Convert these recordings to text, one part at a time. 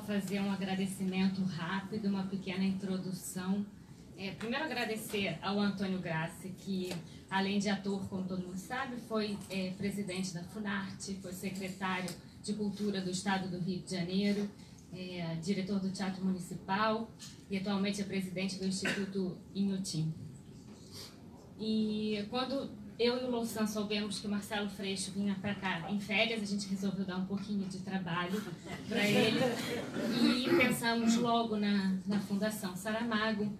fazer um agradecimento rápido, uma pequena introdução. É, primeiro agradecer ao Antônio Grassi, que além de ator, como todo mundo sabe, foi é, presidente da Funarte, foi secretário de Cultura do Estado do Rio de Janeiro, é, diretor do Teatro Municipal e atualmente é presidente do Instituto Inhotim. E quando eu e o Louçã soubemos que o Marcelo Freixo vinha para cá em férias, a gente resolveu dar um pouquinho de trabalho para ele e pensamos logo na, na Fundação Saramago,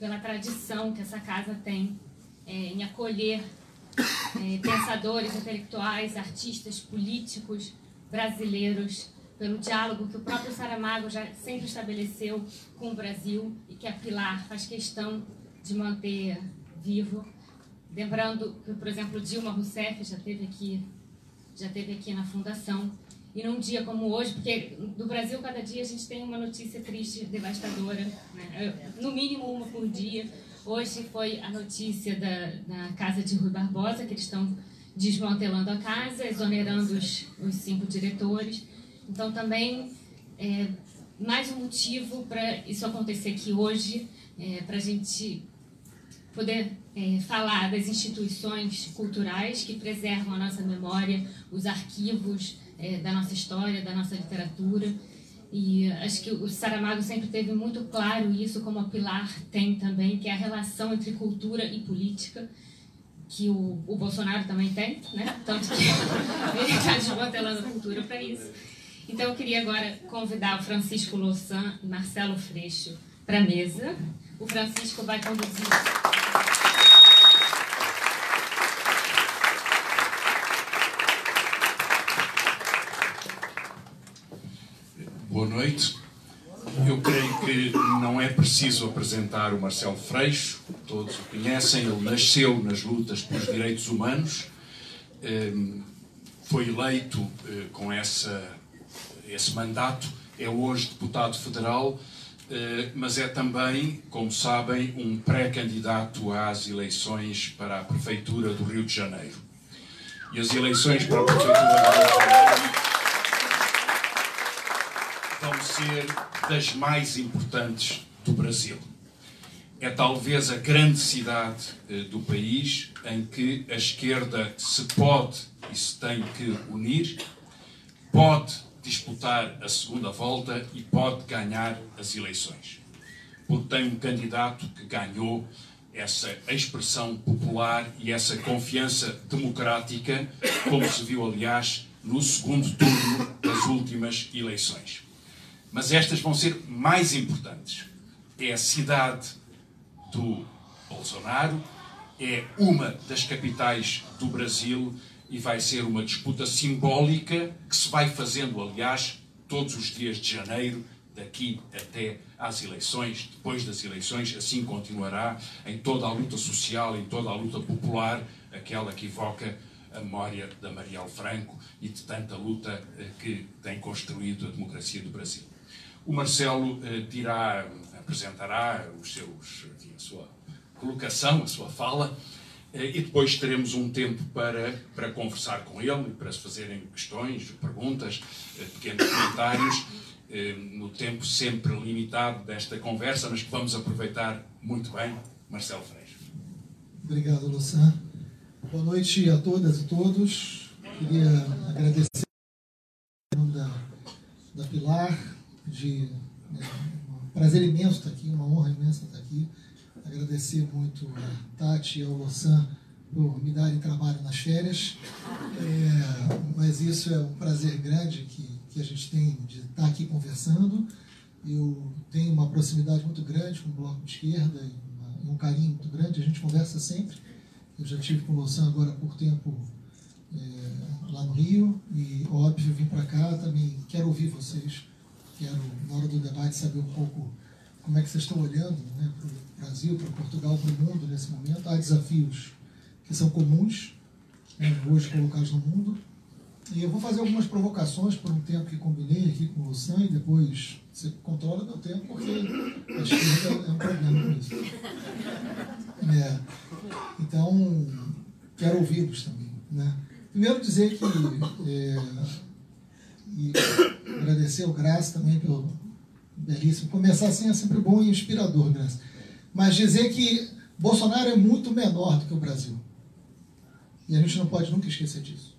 pela tradição que essa casa tem é, em acolher é, pensadores intelectuais, artistas, políticos brasileiros, pelo diálogo que o próprio Saramago já sempre estabeleceu com o Brasil e que a Pilar faz questão de manter vivo. Lembrando que, por exemplo, Dilma Rousseff já teve aqui, já teve aqui na fundação. E num dia como hoje, porque do Brasil cada dia a gente tem uma notícia triste, devastadora, né? no mínimo uma por dia. Hoje foi a notícia da, da casa de Rui Barbosa, que eles estão desmantelando a casa, exonerando os, os cinco diretores. Então, também, é, mais um motivo para isso acontecer aqui hoje, é, para a gente poder é, falar das instituições culturais que preservam a nossa memória, os arquivos é, da nossa história, da nossa literatura. E acho que o Saramago sempre teve muito claro isso, como a Pilar tem também, que é a relação entre cultura e política, que o, o Bolsonaro também tem, né? Tanto que ele está desmantelando a cultura para isso. Então eu queria agora convidar o Francisco Louçã e Marcelo Freixo para a mesa. O Francisco vai conduzir. Boa noite. Eu creio que não é preciso apresentar o Marcelo Freixo, todos o conhecem, ele nasceu nas lutas pelos direitos humanos, ehm, foi eleito eh, com essa, esse mandato, é hoje deputado federal, mas é também, como sabem, um pré-candidato às eleições para a Prefeitura do Rio de Janeiro. E as eleições para a Prefeitura do Rio de Janeiro vão ser das mais importantes do Brasil. É talvez a grande cidade eh, do país em que a esquerda se pode e se tem que unir, pode disputar a segunda volta e pode ganhar as eleições. Porque tem um candidato que ganhou essa expressão popular e essa confiança democrática, como se viu, aliás, no segundo turno das últimas eleições. Mas estas vão ser mais importantes. É a cidade do Bolsonaro, é uma das capitais do Brasil e vai ser uma disputa simbólica que se vai fazendo, aliás, todos os dias de janeiro, daqui até às eleições. Depois das eleições, assim continuará em toda a luta social, em toda a luta popular, aquela que evoca a memória da Marielle Franco e de tanta luta eh, que tem construído a democracia do Brasil. O Marcelo eh, dirá, apresentará os seus, enfim, a sua colocação, a sua fala, e depois teremos um tempo para, para conversar com ele e para se fazerem questões, perguntas, eh, pequenos comentários, eh, no tempo sempre limitado desta conversa, mas que vamos aproveitar muito bem. Marcelo Freixo. Obrigado, Luciano. Boa noite a todas e todos. Queria agradecer nome da, da Pilar, de né, um prazer imenso estar aqui, uma honra imensa estar aqui. Agradecer muito a Tati e ao Louçã por me darem trabalho nas férias. É, mas isso é um prazer grande que, que a gente tem de estar aqui conversando. Eu tenho uma proximidade muito grande com o Bloco de Esquerda e, uma, um carinho muito grande. A gente conversa sempre. Eu já tive com o Louçã agora por tempo é, lá no Rio e, óbvio, vim para cá também. Quero ouvir vocês quero, na hora do debate, saber um pouco como é que vocês estão olhando né, Brasil, para Portugal, para o mundo nesse momento. Há desafios que são comuns, né, hoje colocados no mundo. E eu vou fazer algumas provocações por um tempo que combinei aqui com o Luciano e depois você controla meu tempo, porque a esquerda é um problema com isso. É. Então, quero ouvi-los também. Né? Primeiro dizer que é, e agradecer ao Graça também pelo, belíssimo. Começar assim é sempre bom e inspirador, né? Mas dizer que Bolsonaro é muito menor do que o Brasil. E a gente não pode nunca esquecer disso.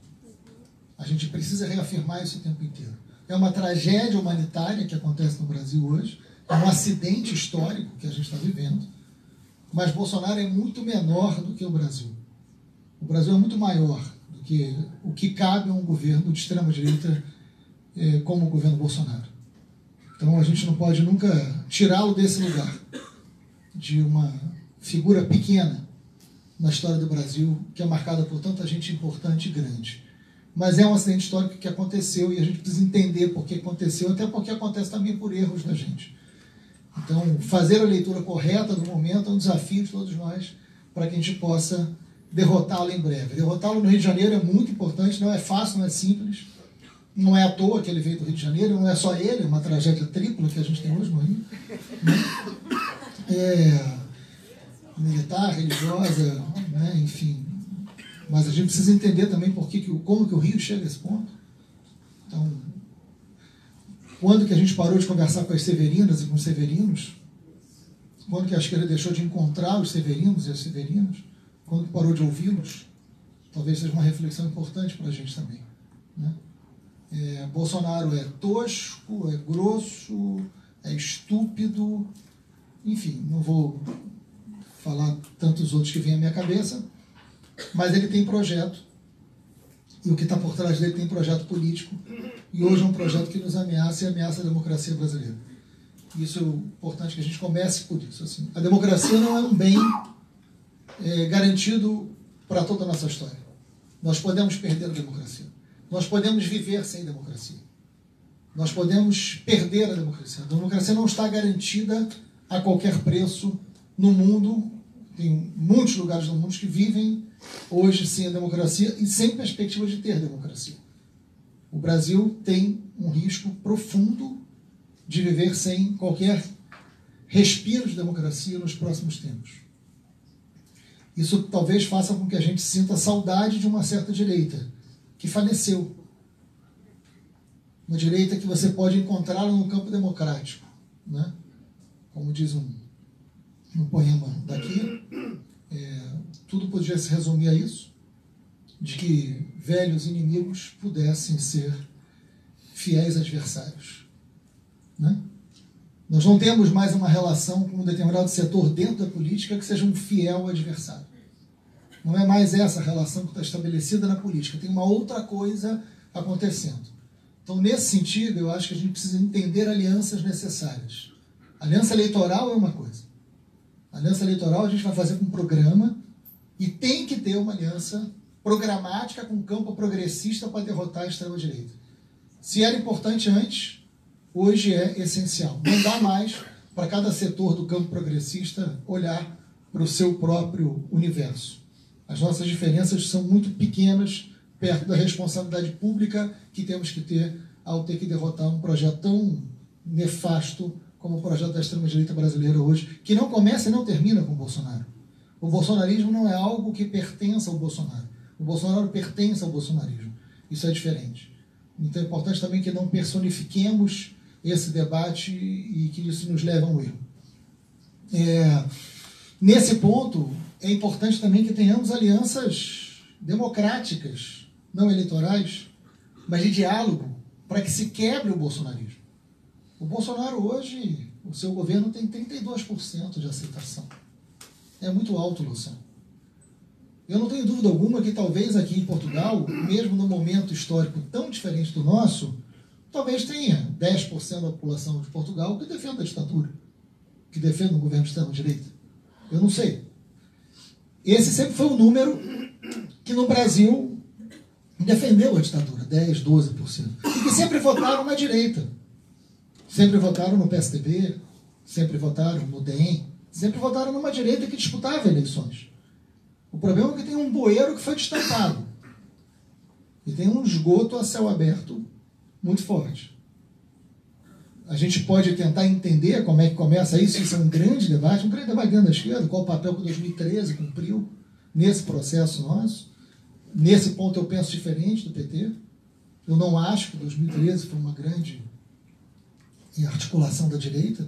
A gente precisa reafirmar isso o tempo inteiro. É uma tragédia humanitária que acontece no Brasil hoje, é um acidente histórico que a gente está vivendo, mas Bolsonaro é muito menor do que o Brasil. O Brasil é muito maior do que o que cabe a um governo de extrema-direita eh, como o governo Bolsonaro. Então a gente não pode nunca tirá-lo desse lugar, de uma figura pequena na história do Brasil, que é marcada por tanta gente importante e grande. Mas é um acidente histórico que aconteceu e a gente precisa entender por que aconteceu, até porque acontece também por erros da gente. Então, fazer a leitura correta do momento é um desafio de todos nós para que a gente possa derrotá-lo em breve. Derrotá-lo no Rio de Janeiro é muito importante, não é fácil, não é simples. Não é à toa que ele veio do Rio de Janeiro, não é só ele, é uma tragédia tripla que a gente tem hoje no Rio. É, militar, religiosa, né, enfim. Mas a gente precisa entender também por que, como que o Rio chega a esse ponto. Então, quando que a gente parou de conversar com as severinas e com os severinos? Quando que a esquerda deixou de encontrar os severinos e as severinas? Quando que parou de ouvi-los? Talvez seja uma reflexão importante para a gente também. Né? É, Bolsonaro é tosco, é grosso, é estúpido, enfim, não vou falar tantos outros que vêm à minha cabeça, mas ele tem projeto, e o que está por trás dele tem projeto político, e hoje é um projeto que nos ameaça e ameaça a democracia brasileira. Isso é importante que a gente comece por isso. Assim. A democracia não é um bem é, garantido para toda a nossa história. Nós podemos perder a democracia. Nós podemos viver sem democracia. Nós podemos perder a democracia. A democracia não está garantida a qualquer preço no mundo. Tem muitos lugares do mundo que vivem hoje sem a democracia e sem perspectiva de ter democracia. O Brasil tem um risco profundo de viver sem qualquer respiro de democracia nos próximos tempos. Isso talvez faça com que a gente sinta saudade de uma certa direita que faleceu. Uma direita que você pode encontrá-la no campo democrático. Né? Como diz um, um poema daqui, é, tudo podia se resumir a isso, de que velhos inimigos pudessem ser fiéis adversários. Né? Nós não temos mais uma relação com um determinado setor dentro da política que seja um fiel adversário. Não é mais essa relação que está estabelecida na política. Tem uma outra coisa acontecendo. Então, nesse sentido, eu acho que a gente precisa entender alianças necessárias. Aliança eleitoral é uma coisa. aliança eleitoral a gente vai fazer com um programa e tem que ter uma aliança programática com campo progressista para derrotar a extrema-direita. Se era importante antes, hoje é essencial. Não dá mais para cada setor do campo progressista olhar para o seu próprio universo. As nossas diferenças são muito pequenas perto da responsabilidade pública que temos que ter ao ter que derrotar um projeto tão nefasto como o projeto da extrema-direita brasileira hoje, que não começa e não termina com o Bolsonaro. O bolsonarismo não é algo que pertença ao Bolsonaro. O Bolsonaro pertence ao bolsonarismo. Isso é diferente. Então é importante também que não personifiquemos esse debate e que isso nos leve a um erro. É, nesse ponto, é importante também que tenhamos alianças democráticas, não eleitorais, mas de diálogo, para que se quebre o bolsonarismo. O Bolsonaro hoje, o seu governo tem 32% de aceitação. É muito alto, Luciano. Eu não tenho dúvida alguma que talvez aqui em Portugal, mesmo num momento histórico tão diferente do nosso, talvez tenha 10% da população de Portugal que defenda a ditadura, que defenda o governo de extrema-direita. Eu não sei. Esse sempre foi o um número que no Brasil defendeu a ditadura, 10, 12%. E que sempre votaram na direita. Sempre votaram no PSDB, sempre votaram no DEM, sempre votaram numa direita que disputava eleições. O problema é que tem um bueiro que foi destapado. E tem um esgoto a céu aberto muito forte. A gente pode tentar entender como é que começa isso, isso é um grande debate, um grande debate dentro da esquerda, qual o papel que 2013 cumpriu nesse processo nosso. Nesse ponto eu penso diferente do PT. Eu não acho que 2013 foi uma grande e articulação da direita.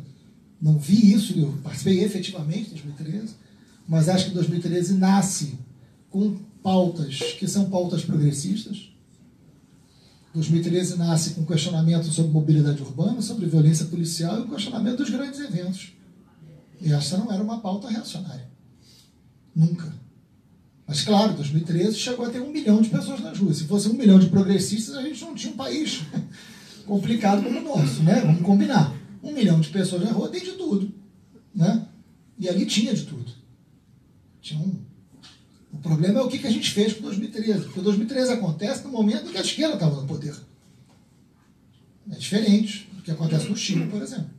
Não vi isso, eu participei efetivamente em 2013, mas acho que 2013 nasce com pautas que são pautas progressistas. 2013 nasce com questionamento sobre mobilidade urbana, sobre violência policial e o questionamento dos grandes eventos. E essa não era uma pauta reacionária. Nunca. Mas, claro, 2013 chegou a ter um milhão de pessoas nas ruas. Se fosse um milhão de progressistas, a gente não tinha um país complicado como o nosso, né? Vamos combinar. Um milhão de pessoas na rua tem de tudo, né? E ali tinha de tudo. Tinha um. O problema é o que a gente fez com 2013. Porque 2013 acontece no momento em que a esquerda estava no poder. É diferente do que acontece no Chile, por exemplo.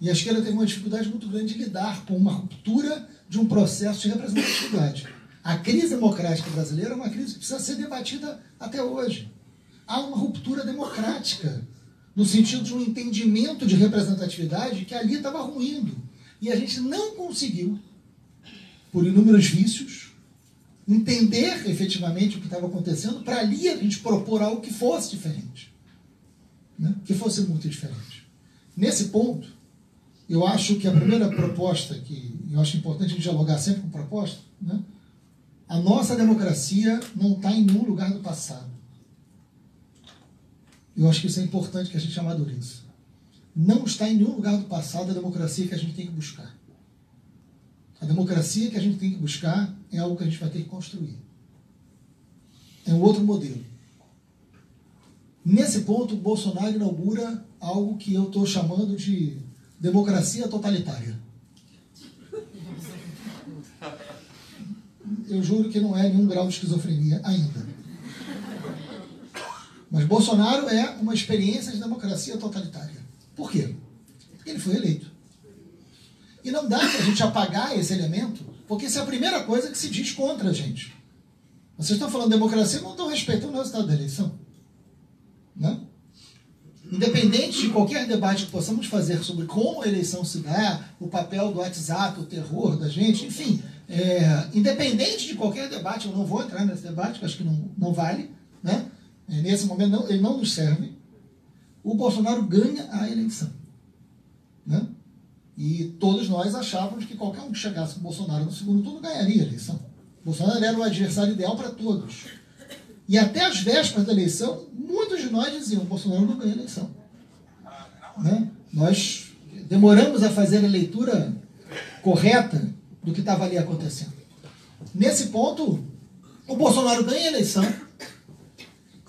E a esquerda teve uma dificuldade muito grande de lidar com uma ruptura de um processo de representatividade. A crise democrática brasileira é uma crise que precisa ser debatida até hoje. Há uma ruptura democrática, no sentido de um entendimento de representatividade que ali estava ruindo. E a gente não conseguiu, por inúmeros vícios, entender efetivamente o que estava acontecendo, para ali a gente propor algo que fosse diferente. Né? Que fosse muito diferente. Nesse ponto, eu acho que a primeira proposta, que eu acho importante dialogar sempre com proposta, né? a nossa democracia não está em nenhum lugar do passado. Eu acho que isso é importante que a gente amadureça. Não está em nenhum lugar do passado a democracia que a gente tem que buscar. A democracia que a gente tem que buscar é algo que a gente vai ter que construir. É um outro modelo. Nesse ponto, Bolsonaro inaugura algo que eu estou chamando de democracia totalitária. Eu juro que não é nenhum grau de esquizofrenia ainda. Mas Bolsonaro é uma experiência de democracia totalitária. Por quê? Porque ele foi eleito. E não dá para a gente apagar esse elemento, porque isso é a primeira coisa que se diz contra a gente. Vocês estão falando de democracia, não estão respeitando o resultado da eleição. Né? Independente de qualquer debate que possamos fazer sobre como a eleição se dá, o papel do WhatsApp, o terror da gente, enfim, é, independente de qualquer debate, eu não vou entrar nesse debate, que acho que não, não vale, né? É, nesse momento não, ele não nos serve. O Bolsonaro ganha a eleição. Né? E todos nós achávamos que qualquer um que chegasse com o Bolsonaro no segundo turno ganharia a eleição. Bolsonaro era o adversário ideal para todos. E até as vésperas da eleição, muitos de nós diziam: Bolsonaro não ganha a eleição. Né? Nós demoramos a fazer a leitura correta do que estava ali acontecendo. Nesse ponto, o Bolsonaro ganha a eleição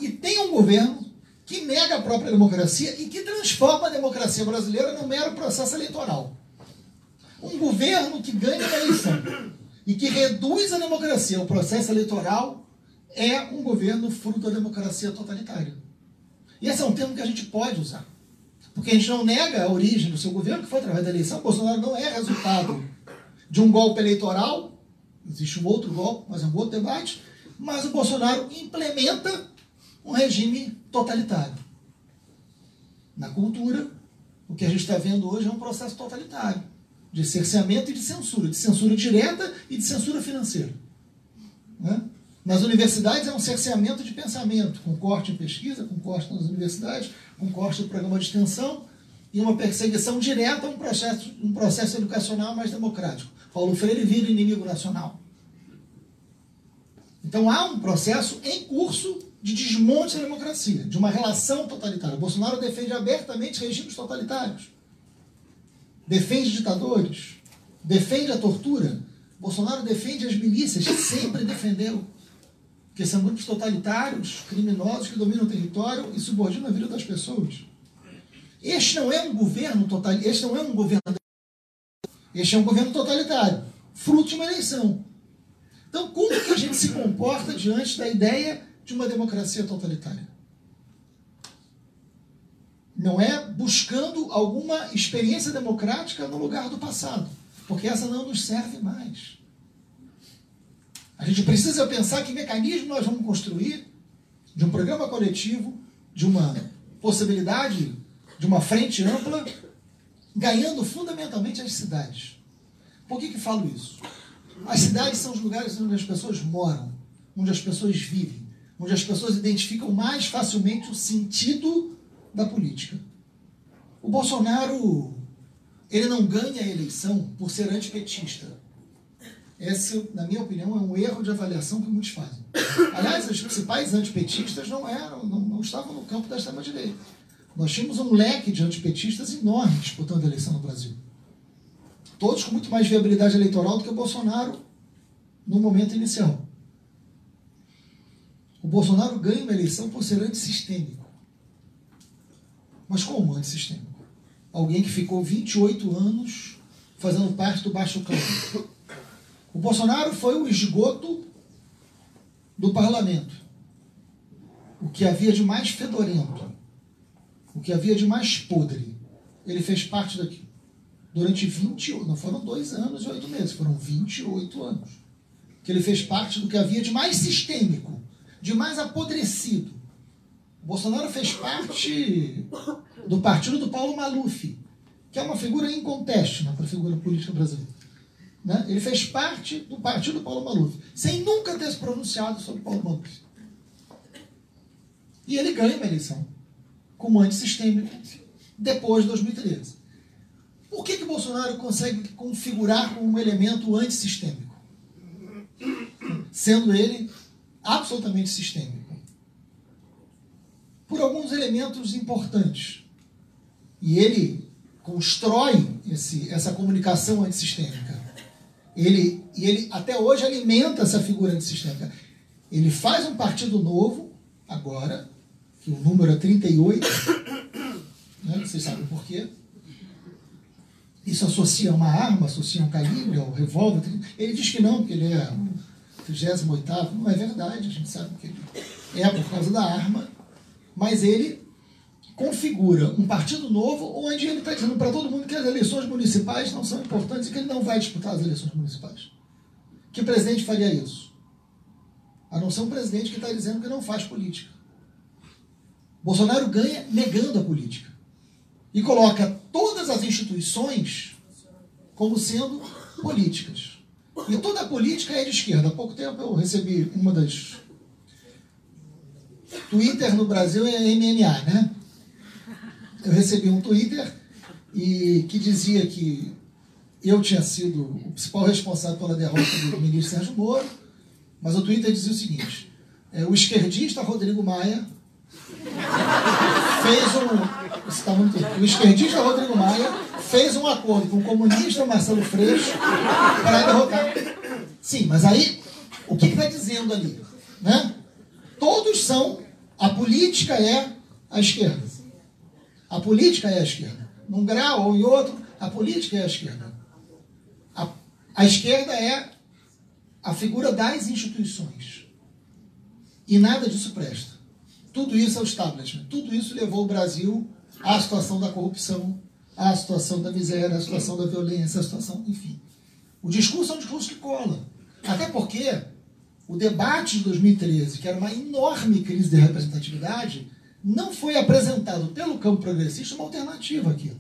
e tem um governo que nega a própria democracia e que transforma a democracia brasileira num mero processo eleitoral. Um governo que ganha a eleição e que reduz a democracia ao processo eleitoral é um governo fruto da democracia totalitária. E esse é um termo que a gente pode usar. Porque a gente não nega a origem do seu governo, que foi através da eleição. Bolsonaro não é resultado de um golpe eleitoral. Existe um outro golpe, mas é um outro debate. Mas o Bolsonaro implementa um regime totalitário. Na cultura, o que a gente está vendo hoje é um processo totalitário de cerceamento e de censura, de censura direta e de censura financeira. Né? Nas universidades é um cerceamento de pensamento, com corte em pesquisa, com corte nas universidades, com corte no programa de extensão e uma perseguição direta a um processo, um processo educacional mais democrático. Paulo Freire vira inimigo nacional. Então há um processo em curso de desmonte da democracia, de uma relação totalitária. Bolsonaro defende abertamente regimes totalitários, defende ditadores, defende a tortura. Bolsonaro defende as milícias, sempre defendeu que são grupos totalitários, criminosos que dominam o território e subordinam a vida das pessoas. Este não é um governo totalitário, este não é um governo este é um governo totalitário, fruto de uma eleição. Então, como que a gente se comporta diante da ideia de uma democracia totalitária? Não é buscando alguma experiência democrática no lugar do passado, porque essa não nos serve mais. A gente precisa pensar que mecanismo nós vamos construir de um programa coletivo, de uma possibilidade de uma frente ampla, ganhando fundamentalmente as cidades. Por que, que falo isso? As cidades são os lugares onde as pessoas moram, onde as pessoas vivem, onde as pessoas identificam mais facilmente o sentido da política. O Bolsonaro, ele não ganha a eleição por ser antipetista. Esse, na minha opinião, é um erro de avaliação que muitos fazem. Aliás, os principais antipetistas não eram, não, não estavam no campo da extrema-direita. Nós tínhamos um leque de antipetistas enorme disputando a eleição no Brasil. Todos com muito mais viabilidade eleitoral do que o Bolsonaro no momento inicial. O Bolsonaro ganha uma eleição por ser antissistêmico. Mas como antissistêmico? Alguém que ficou 28 anos fazendo parte do baixo clã. O Bolsonaro foi o esgoto do parlamento. O que havia de mais fedorento. O que havia de mais podre. Ele fez parte daquilo. Durante 28, não foram dois anos e oito meses, foram 28 anos. Que ele fez parte do que havia de mais sistêmico, de mais apodrecido. O Bolsonaro fez parte do partido do Paulo Maluf, que é uma figura inconteste na figura política brasileira. Né? Ele fez parte do partido do Paulo Maluf, sem nunca ter se pronunciado sobre Paulo Maluf. E ele ganha uma eleição como antissistêmico depois de 2013. Por que, que Bolsonaro consegue configurar como um elemento antissistêmico? Sendo ele absolutamente sistêmico. Por alguns elementos importantes. E ele constrói esse, essa comunicação antissistêmica. Ele, e ele até hoje alimenta essa figura antissistêmica. Ele faz um partido novo, agora, que o número é 38, né? vocês sabem por quê. Isso associa uma arma, associa um calibre, ao revólver. Ele diz que não, porque ele é 38 não é verdade, a gente sabe que é por causa da arma, mas ele configura um partido novo onde ele está dizendo para todo mundo que as eleições municipais não são importantes e que ele não vai disputar as eleições municipais. Que presidente faria isso? A não ser um presidente que está dizendo que não faz política. Bolsonaro ganha negando a política e coloca todas as instituições como sendo políticas. E toda a política é de esquerda. Há pouco tempo eu recebi uma das. Twitter no Brasil é MMA, né? Eu recebi um Twitter e que dizia que eu tinha sido o principal responsável pela derrota do ministro Sérgio Moro, mas o Twitter dizia o seguinte: é, o esquerdista Rodrigo Maia fez um. Tá muito, o esquerdista Rodrigo Maia fez um acordo com o comunista Marcelo Freixo para derrotar. Sim, mas aí, o que está dizendo ali? Né? Todos são. A política é a esquerda. A política é a esquerda. Num grau ou em outro, a política é a esquerda. A, a esquerda é a figura das instituições. E nada disso presta. Tudo isso é o establishment. Tudo isso levou o Brasil à situação da corrupção, à situação da miséria, à situação da violência, à situação, enfim. O discurso é um discurso que cola. Até porque o debate de 2013, que era uma enorme crise de representatividade, não foi apresentado pelo campo progressista uma alternativa àquilo.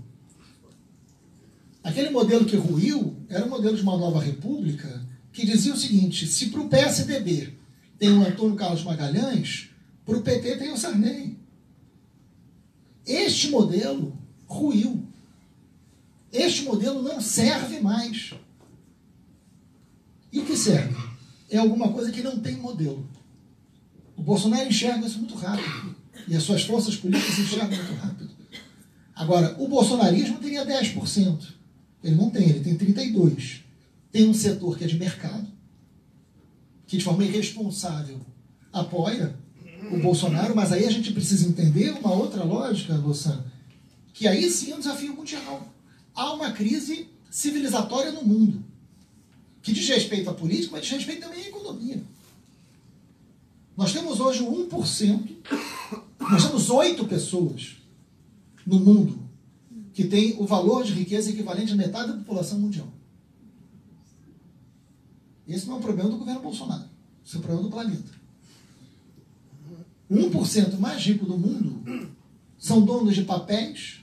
Aquele modelo que ruiu era o modelo de uma nova república que dizia o seguinte: se para o PSDB tem o Antônio Carlos Magalhães, para o PT tem o Sarney. Este modelo ruiu. Este modelo não serve mais. E o que serve? É alguma coisa que não tem modelo. O Bolsonaro enxerga isso muito rápido. E as suas forças políticas enxergam muito rápido. Agora, o bolsonarismo teria 10%. Ele não tem, ele tem 32%. Tem um setor que é de mercado, que de forma irresponsável apoia o Bolsonaro, mas aí a gente precisa entender uma outra lógica, Louçã, que aí sim é um desafio mundial. Há uma crise civilizatória no mundo, que diz respeito à política, mas diz respeito também à economia. Nós temos hoje 1%, nós temos 8 pessoas no mundo que têm o valor de riqueza equivalente a metade da população mundial. Esse não é um problema do governo Bolsonaro, esse é um problema do planeta. 1% mais rico do mundo são donos de papéis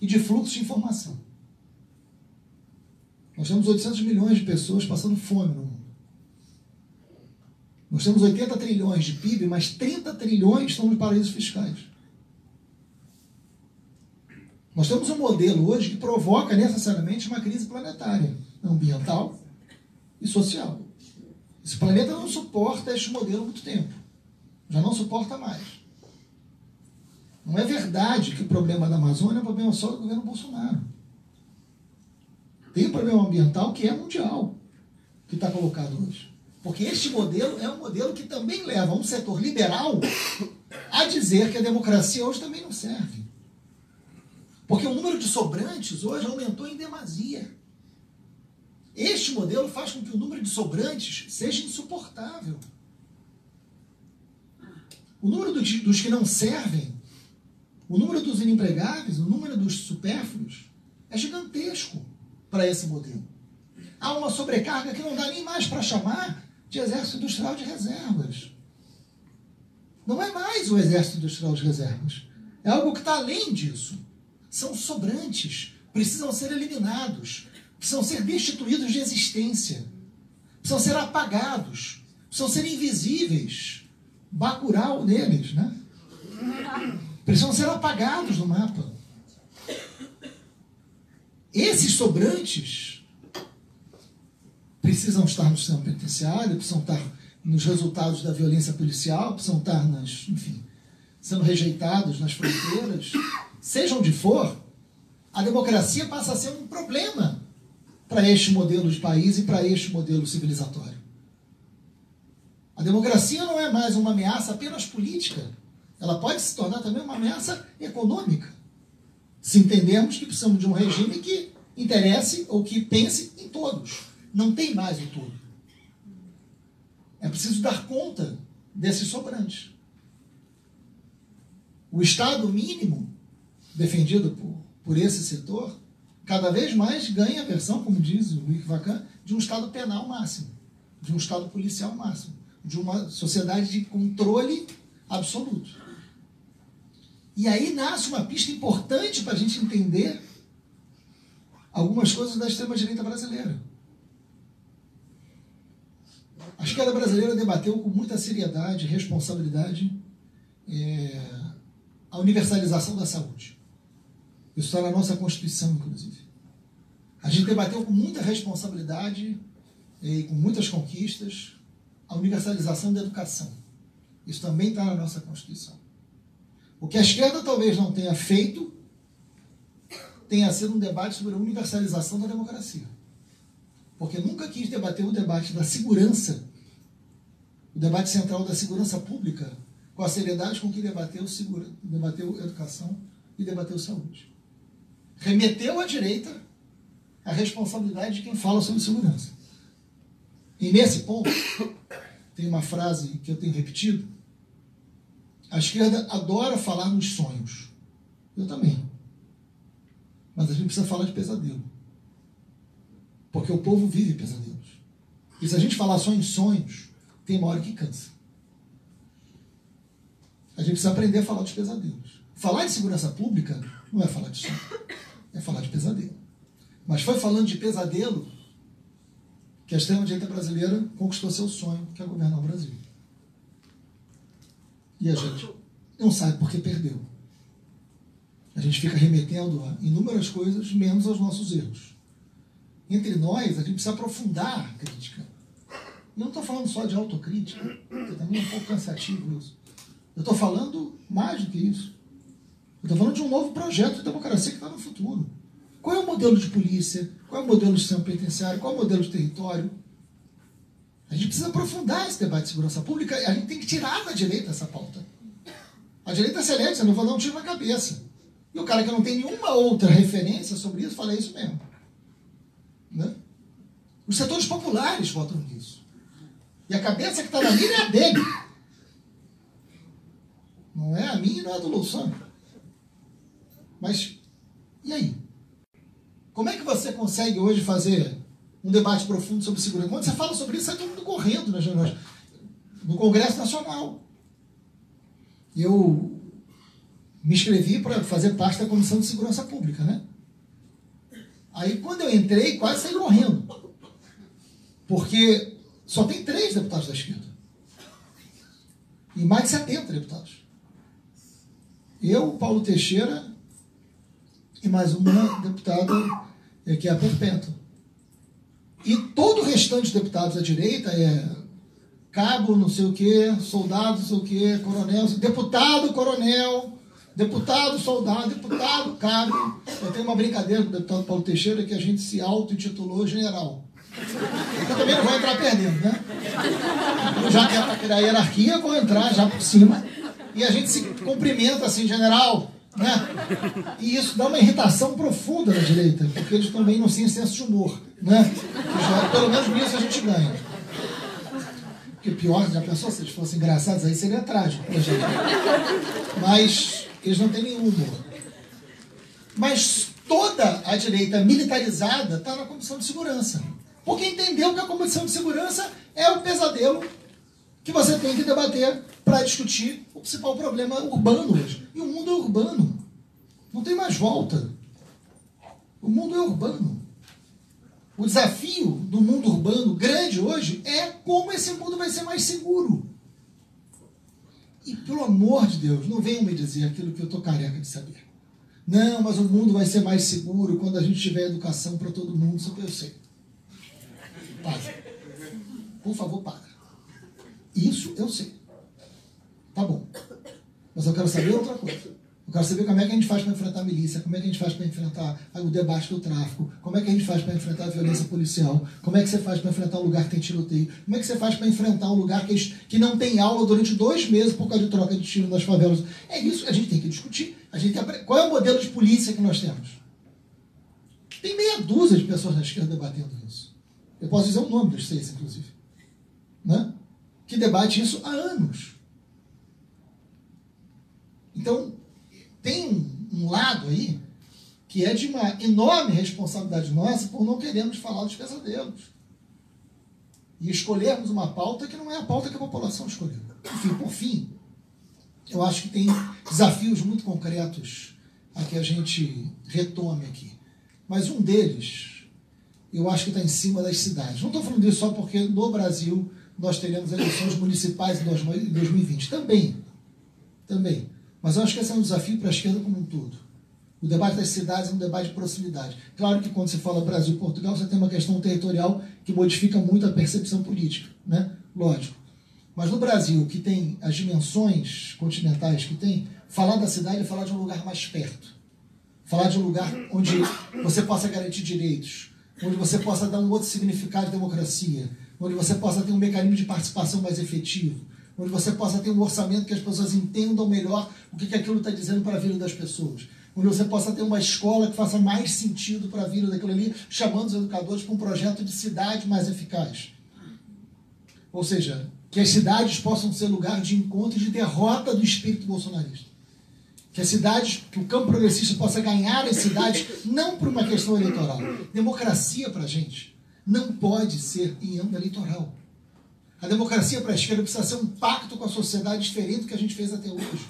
e de fluxo de informação. Nós temos 800 milhões de pessoas passando fome no mundo. Nós temos 80 trilhões de PIB, mas 30 trilhões estão nos paraísos fiscais. Nós temos um modelo hoje que provoca necessariamente uma crise planetária, ambiental e social. Esse planeta não suporta este modelo há muito tempo. Já não suporta mais. Não é verdade que o problema da Amazônia é um problema só do governo Bolsonaro. Tem um problema ambiental que é mundial, que está colocado hoje. Porque este modelo é um modelo que também leva um setor liberal a dizer que a democracia hoje também não serve. Porque o número de sobrantes hoje aumentou em demasia. Este modelo faz com que o número de sobrantes seja insuportável. O número dos que não servem, o número dos inempregáveis, o número dos supérfluos é gigantesco para esse modelo. Há uma sobrecarga que não dá nem mais para chamar de exército industrial de reservas. Não é mais o exército industrial de reservas. É algo que está além disso. São sobrantes, precisam ser eliminados, precisam ser destituídos de existência, precisam ser apagados, precisam ser invisíveis. Bacural deles, né? Precisam ser apagados do mapa. Esses sobrantes precisam estar no sistema penitenciário, precisam estar nos resultados da violência policial, precisam estar nas, enfim, sendo rejeitados nas fronteiras, seja onde for, a democracia passa a ser um problema para este modelo de país e para este modelo civilizatório. A democracia não é mais uma ameaça apenas política, ela pode se tornar também uma ameaça econômica. Se entendermos que precisamos de um regime que interesse ou que pense em todos. Não tem mais o todo. É preciso dar conta desses sobrantes. O Estado mínimo, defendido por, por esse setor, cada vez mais ganha a versão, como diz o Luiz Vacan, de um Estado penal máximo, de um Estado policial máximo, de uma sociedade de controle absoluto. E aí nasce uma pista importante para a gente entender algumas coisas da extrema-direita brasileira. A esquerda brasileira debateu com muita seriedade e responsabilidade é, a universalização da saúde. Isso está na nossa Constituição, inclusive. A gente debateu com muita responsabilidade e com muitas conquistas a universalização da educação. Isso também está na nossa Constituição. O que a esquerda talvez não tenha feito tenha sido um debate sobre a universalização da democracia. Porque nunca quis debater o debate da segurança o debate central da segurança pública com a seriedade com que debateu, segura, debateu educação e debateu saúde. Remeteu à direita a responsabilidade de quem fala sobre segurança. E nesse ponto, tem uma frase que eu tenho repetido. A esquerda adora falar nos sonhos. Eu também. Mas a gente precisa falar de pesadelo. Porque o povo vive pesadelos. E se a gente falar só em sonhos, tem uma hora que cansa. A gente precisa aprender a falar dos pesadelos. Falar de segurança pública não é falar de sonho, é falar de pesadelo. Mas foi falando de pesadelo que a extrema-direita brasileira conquistou seu sonho, que é governar o Brasil. E a gente não sabe por que perdeu. A gente fica remetendo a inúmeras coisas, menos aos nossos erros. Entre nós, a gente precisa aprofundar a crítica não estou falando só de autocrítica, que também é um pouco cansativo isso. Eu estou falando mais do que isso. Eu estou falando de um novo projeto de democracia que está no futuro. Qual é o modelo de polícia? Qual é o modelo de sistema penitenciário? Qual é o modelo de território? A gente precisa aprofundar esse debate de segurança pública e a gente tem que tirar da direita essa pauta. A direita é excelente, você não vai dar um tiro na cabeça. E o cara que não tem nenhuma outra referência sobre isso fala isso mesmo. Né? Os setores populares votam nisso. E a cabeça que está na mira é a dele. Não é a minha e não é a do Louçã. Mas, e aí? Como é que você consegue hoje fazer um debate profundo sobre segurança? Quando você fala sobre isso, sai todo mundo correndo nas reuniões. No Congresso Nacional. Eu me inscrevi para fazer parte da Comissão de Segurança Pública, né? Aí, quando eu entrei, quase saí correndo. Porque só tem três deputados da esquerda. E mais de 70 deputados. Eu, Paulo Teixeira, e mais uma deputada é, que é a perpétua. E todo o restante de deputados da direita é cabo, não sei o quê, soldado, não sei o quê, coronel, deputado, coronel, deputado, soldado, deputado, cabo. Eu tenho uma brincadeira com o deputado Paulo Teixeira que a gente se auto-intitulou general. Eu também não vou entrar perdendo, né? Já que é para criar hierarquia, vou entrar já por cima. E a gente se cumprimenta assim, general, né? E isso dá uma irritação profunda na direita, porque eles também não têm senso de humor, né? Já, pelo menos nisso a gente ganha. Porque pior, já pensou se eles fossem engraçados, aí seria trágico pra gente. Mas eles não têm nenhum humor. Mas toda a direita militarizada está na Comissão de Segurança. Porque entendeu que a Comissão de Segurança é o pesadelo que você tem que debater para discutir o principal problema urbano hoje. E o mundo é urbano. Não tem mais volta. O mundo é urbano. O desafio do mundo urbano grande hoje é como esse mundo vai ser mais seguro. E pelo amor de Deus, não venham me dizer aquilo que eu estou careca de saber. Não, mas o mundo vai ser mais seguro quando a gente tiver educação para todo mundo. Isso eu sei. Para. Por favor, para. Isso eu sei. Tá bom. Mas eu quero saber outra coisa. Eu quero saber como é que a gente faz para enfrentar a milícia, como é que a gente faz para enfrentar o debate do tráfico, como é que a gente faz para enfrentar a violência policial, como é que você faz para enfrentar um lugar que tem tiroteio, como é que você faz para enfrentar um lugar que, que não tem aula durante dois meses por causa de troca de tiro nas favelas. É isso que a gente tem que discutir. A gente qual é o modelo de polícia que nós temos? Tem meia dúzia de pessoas na esquerda debatendo isso. Eu posso dizer o nome dos seis, inclusive. Né? Que debate isso há anos. Então, tem um lado aí que é de uma enorme responsabilidade nossa por não queremos falar dos pesadelos. E escolhermos uma pauta que não é a pauta que a população escolheu. Enfim, por fim, eu acho que tem desafios muito concretos a que a gente retome aqui. Mas um deles, eu acho que está em cima das cidades. Não estou falando disso só porque no Brasil nós teremos eleições municipais em 2020. Também. Também. Mas eu acho que esse é um desafio para a esquerda como um todo. O debate das cidades é um debate de proximidade. Claro que quando você fala Brasil e Portugal, você tem uma questão territorial que modifica muito a percepção política, né? Lógico. Mas no Brasil, que tem as dimensões continentais que tem, falar da cidade é falar de um lugar mais perto. Falar de um lugar onde você possa garantir direitos, onde você possa dar um outro significado de democracia, onde você possa ter um mecanismo de participação mais efetivo, onde você possa ter um orçamento que as pessoas entendam melhor o que, que aquilo está dizendo para a vida das pessoas. Onde você possa ter uma escola que faça mais sentido para a vida daquilo ali, chamando os educadores para um projeto de cidade mais eficaz. Ou seja, que as cidades possam ser lugar de encontro e de derrota do espírito bolsonarista. Que as cidades, que o campo progressista possa ganhar as cidades, não por uma questão eleitoral. Democracia para a gente não pode ser em ano eleitoral. A democracia para a esquerda precisa ser um pacto com a sociedade diferente do que a gente fez até hoje.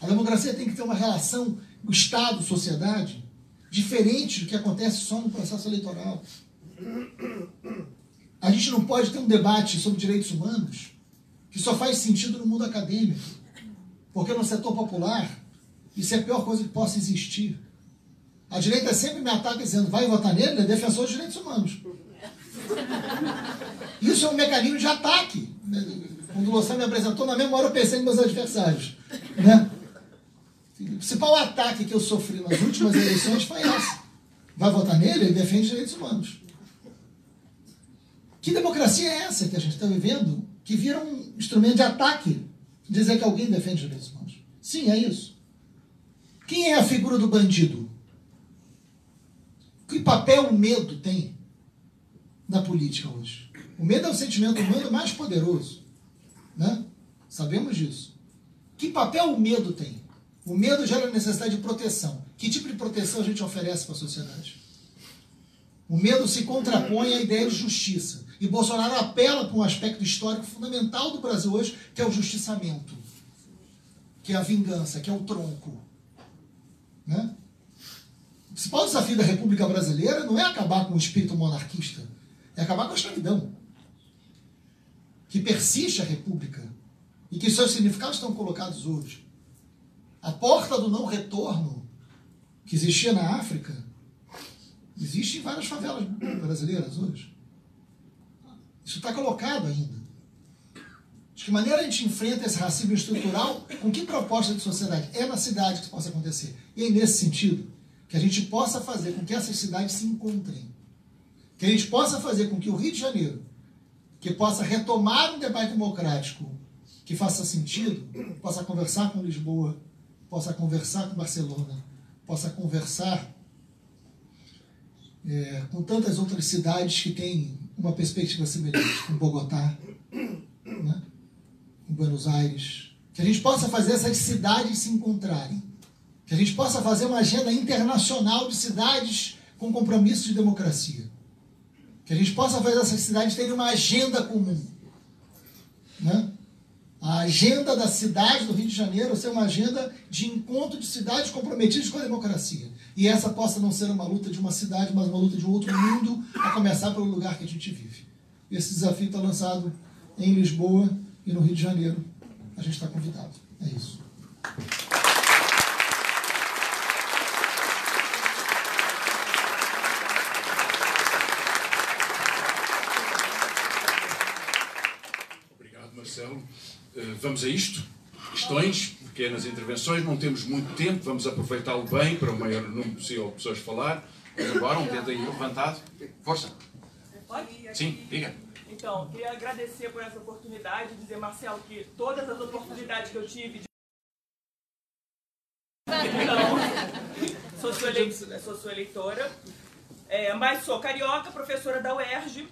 A democracia tem que ter uma relação Estado-sociedade diferente do que acontece só no processo eleitoral. A gente não pode ter um debate sobre direitos humanos que só faz sentido no mundo acadêmico. Porque no setor popular, isso é a pior coisa que possa existir. A direita sempre me ataca dizendo, vai votar nele, ele é defensor dos direitos humanos. Isso é um mecanismo de ataque. Quando o Louçã me apresentou, na mesma hora eu pensei em meus adversários. Né? O principal ataque que eu sofri nas últimas eleições foi essa. Vai votar nele? Ele defende direitos humanos. Que democracia é essa que a gente está vivendo que vira um instrumento de ataque dizer que alguém defende direitos humanos? Sim, é isso. Quem é a figura do bandido? Que papel o medo tem na política hoje? O medo é o sentimento humano mais poderoso. Né? Sabemos disso. Que papel o medo tem? O medo gera necessidade de proteção. Que tipo de proteção a gente oferece para a sociedade? O medo se contrapõe à ideia de justiça. E Bolsonaro apela para um aspecto histórico fundamental do Brasil hoje, que é o justiçamento, que é a vingança, que é o tronco. Né? O principal desafio da República Brasileira não é acabar com o espírito monarquista, é acabar com a escravidão que persiste a República e que seus significados estão colocados hoje. A porta do não retorno, que existia na África, existe em várias favelas brasileiras hoje. Isso está colocado ainda. De que maneira a gente enfrenta esse racismo estrutural? Com que proposta de sociedade? É na cidade que isso possa acontecer. E é nesse sentido que a gente possa fazer com que essas cidades se encontrem. Que a gente possa fazer com que o Rio de Janeiro, que possa retomar um debate democrático que faça sentido, possa conversar com Lisboa, possa conversar com Barcelona, possa conversar é, com tantas outras cidades que têm uma perspectiva semelhante, com Bogotá, né? em Buenos Aires. Que a gente possa fazer essas cidades se encontrarem. Que a gente possa fazer uma agenda internacional de cidades com compromisso de democracia. Que a gente possa fazer essas cidades terem uma agenda comum. Né? A agenda da cidade do Rio de Janeiro ser uma agenda de encontro de cidades comprometidas com a democracia. E essa possa não ser uma luta de uma cidade, mas uma luta de um outro mundo, a começar pelo lugar que a gente vive. Esse desafio está lançado em Lisboa e no Rio de Janeiro. A gente está convidado. É isso. Obrigado, Marcelo. Eh, vamos a isto. Questões, pequenas intervenções. Não temos muito tempo, vamos aproveitá-lo bem para o maior número possível de pessoas falar. Vamos embora, um dedo aí levantado. Força. Pode? Sim, diga. Então, queria agradecer por essa oportunidade, dizer, Marcelo, que todas as oportunidades que eu tive de. Então, sou sua, ele... sou sua eleitora, é, mas sou carioca, professora da UERJ,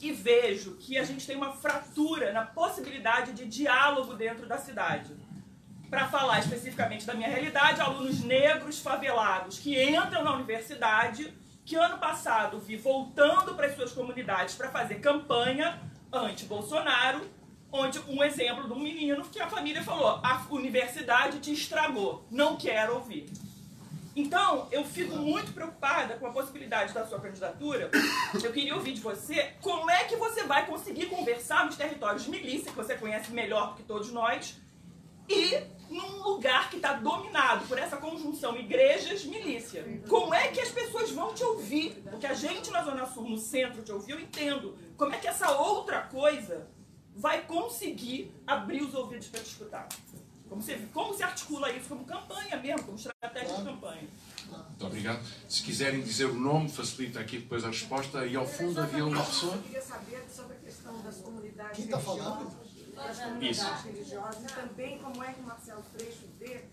e vejo que a gente tem uma fratura na possibilidade de diálogo dentro da cidade. Para falar especificamente da minha realidade, alunos negros favelados que entram na universidade que ano passado vi voltando para as suas comunidades para fazer campanha anti-Bolsonaro, onde um exemplo de um menino que a família falou: a universidade te estragou, não quero ouvir. Então, eu fico muito preocupada com a possibilidade da sua candidatura. Eu queria ouvir de você como é que você vai conseguir conversar nos territórios de milícia, que você conhece melhor do que todos nós, e num lugar que está dominado por essa conjunção igrejas-milícia. Como é que as pessoas vão te ouvir? Porque a gente na Zona Sul, no centro, te ouviu, eu entendo. Como é que essa outra coisa vai conseguir abrir os ouvidos para te escutar? Como se, como se articula isso como campanha mesmo, como estratégia de campanha? Muito obrigado. Se quiserem dizer o nome, facilita aqui depois a resposta. E ao fundo havia uma pessoa. Eu queria saber sobre a questão das comunidades Quem está falando? das comunidades religiosas e também como é que o Marcelo Freixo vê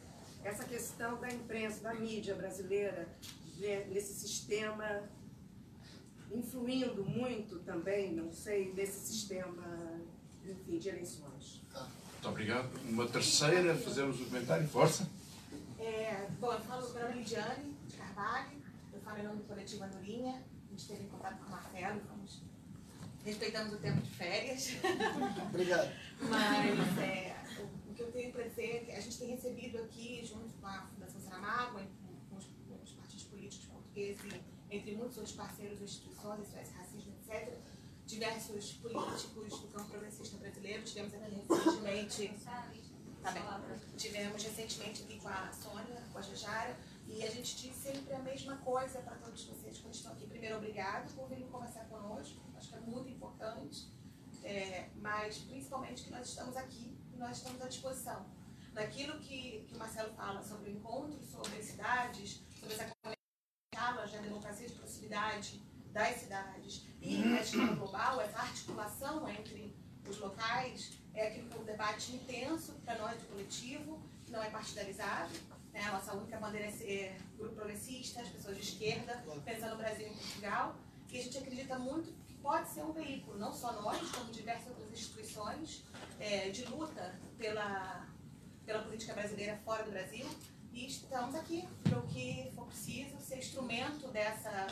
essa questão da imprensa, da mídia brasileira, nesse sistema, influindo muito também, não sei, nesse sistema enfim, de eleições. Muito obrigado. Uma terceira, fazemos o comentário. Força. É, bom, eu falo para a Lidiane Carvalho, eu falo em nome do coletivo Andorinha, a gente teve contato com o Marcelo, fomos, respeitamos o tempo de férias. Obrigado. Mas é, o, o, que eu tenho para dizer é que a gente tem recebido aqui, junto com a Fundação Saramago, com os, com os partidos políticos portugueses, entre muitos outros parceiros, instituições, Racismo, etc., diversos políticos do campo progressista brasileiro. Tivemos recentemente. Tá bem. Tivemos recentemente aqui com a Sônia, com a Jajara, e a gente diz sempre a mesma coisa para todos vocês quando estão aqui. Primeiro, obrigado por virem conversar conosco, acho que é muito importante, é, mas principalmente que nós estamos aqui e nós estamos à disposição. Naquilo que, que o Marcelo fala sobre o encontro, sobre cidades, sobre essa fala da democracia de proximidade das cidades e a escala global, essa articulação entre os locais, é aquilo que é um debate intenso para nós do coletivo, que não é partidarizado. Né? A nossa única bandeira é ser grupo progressista, as pessoas de esquerda, pensando no Brasil e em Portugal. E a gente acredita muito que pode ser um veículo, não só nós, como diversas outras instituições, é, de luta pela, pela política brasileira fora do Brasil. E estamos aqui para o que for preciso, ser instrumento dessa,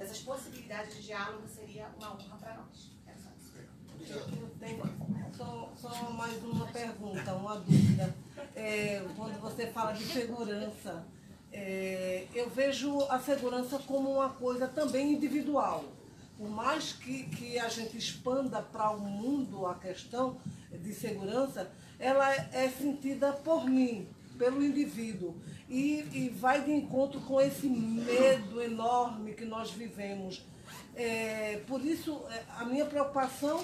dessas possibilidades de diálogo seria uma honra para nós. Eu tenho só, só mais uma pergunta, uma dúvida. É, quando você fala de segurança, é, eu vejo a segurança como uma coisa também individual. Por mais que, que a gente expanda para o mundo a questão de segurança, ela é sentida por mim. Pelo indivíduo. E, e vai de encontro com esse medo enorme que nós vivemos. É, por isso, é, a minha preocupação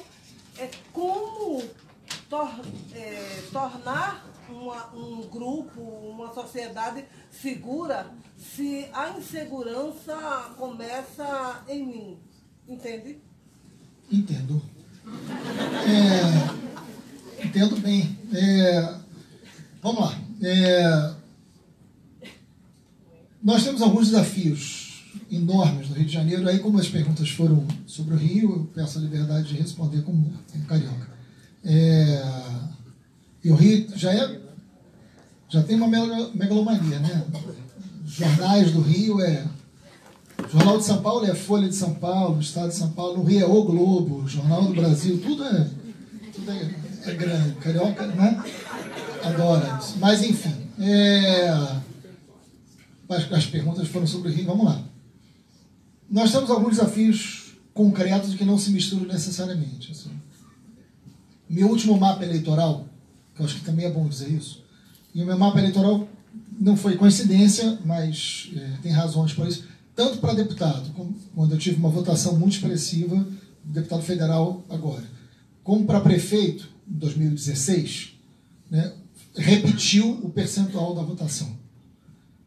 é como tor é, tornar uma, um grupo, uma sociedade segura se a insegurança começa em mim. Entende? Entendo. É, entendo bem. É, vamos lá. É, nós temos alguns desafios enormes no Rio de Janeiro. Aí, como as perguntas foram sobre o Rio, eu peço a liberdade de responder como, carioca. É, e o Rio já é já tem uma megalomania, né? Jornais do Rio é Jornal de São Paulo é Folha de São Paulo, Estado de São Paulo, no Rio é O Globo, Jornal do Brasil, tudo é, tudo é, é grande. Carioca, né? Adora isso. Mas, enfim, é, as, as perguntas foram sobre o Rio, vamos lá. Nós temos alguns desafios concretos que não se misturam necessariamente. Assim. Meu último mapa eleitoral, que eu acho que também é bom dizer isso, e o meu mapa eleitoral não foi coincidência, mas é, tem razões para isso tanto para deputado, como, quando eu tive uma votação muito expressiva, deputado federal agora, como para prefeito, em 2016, né, repetiu o percentual da votação.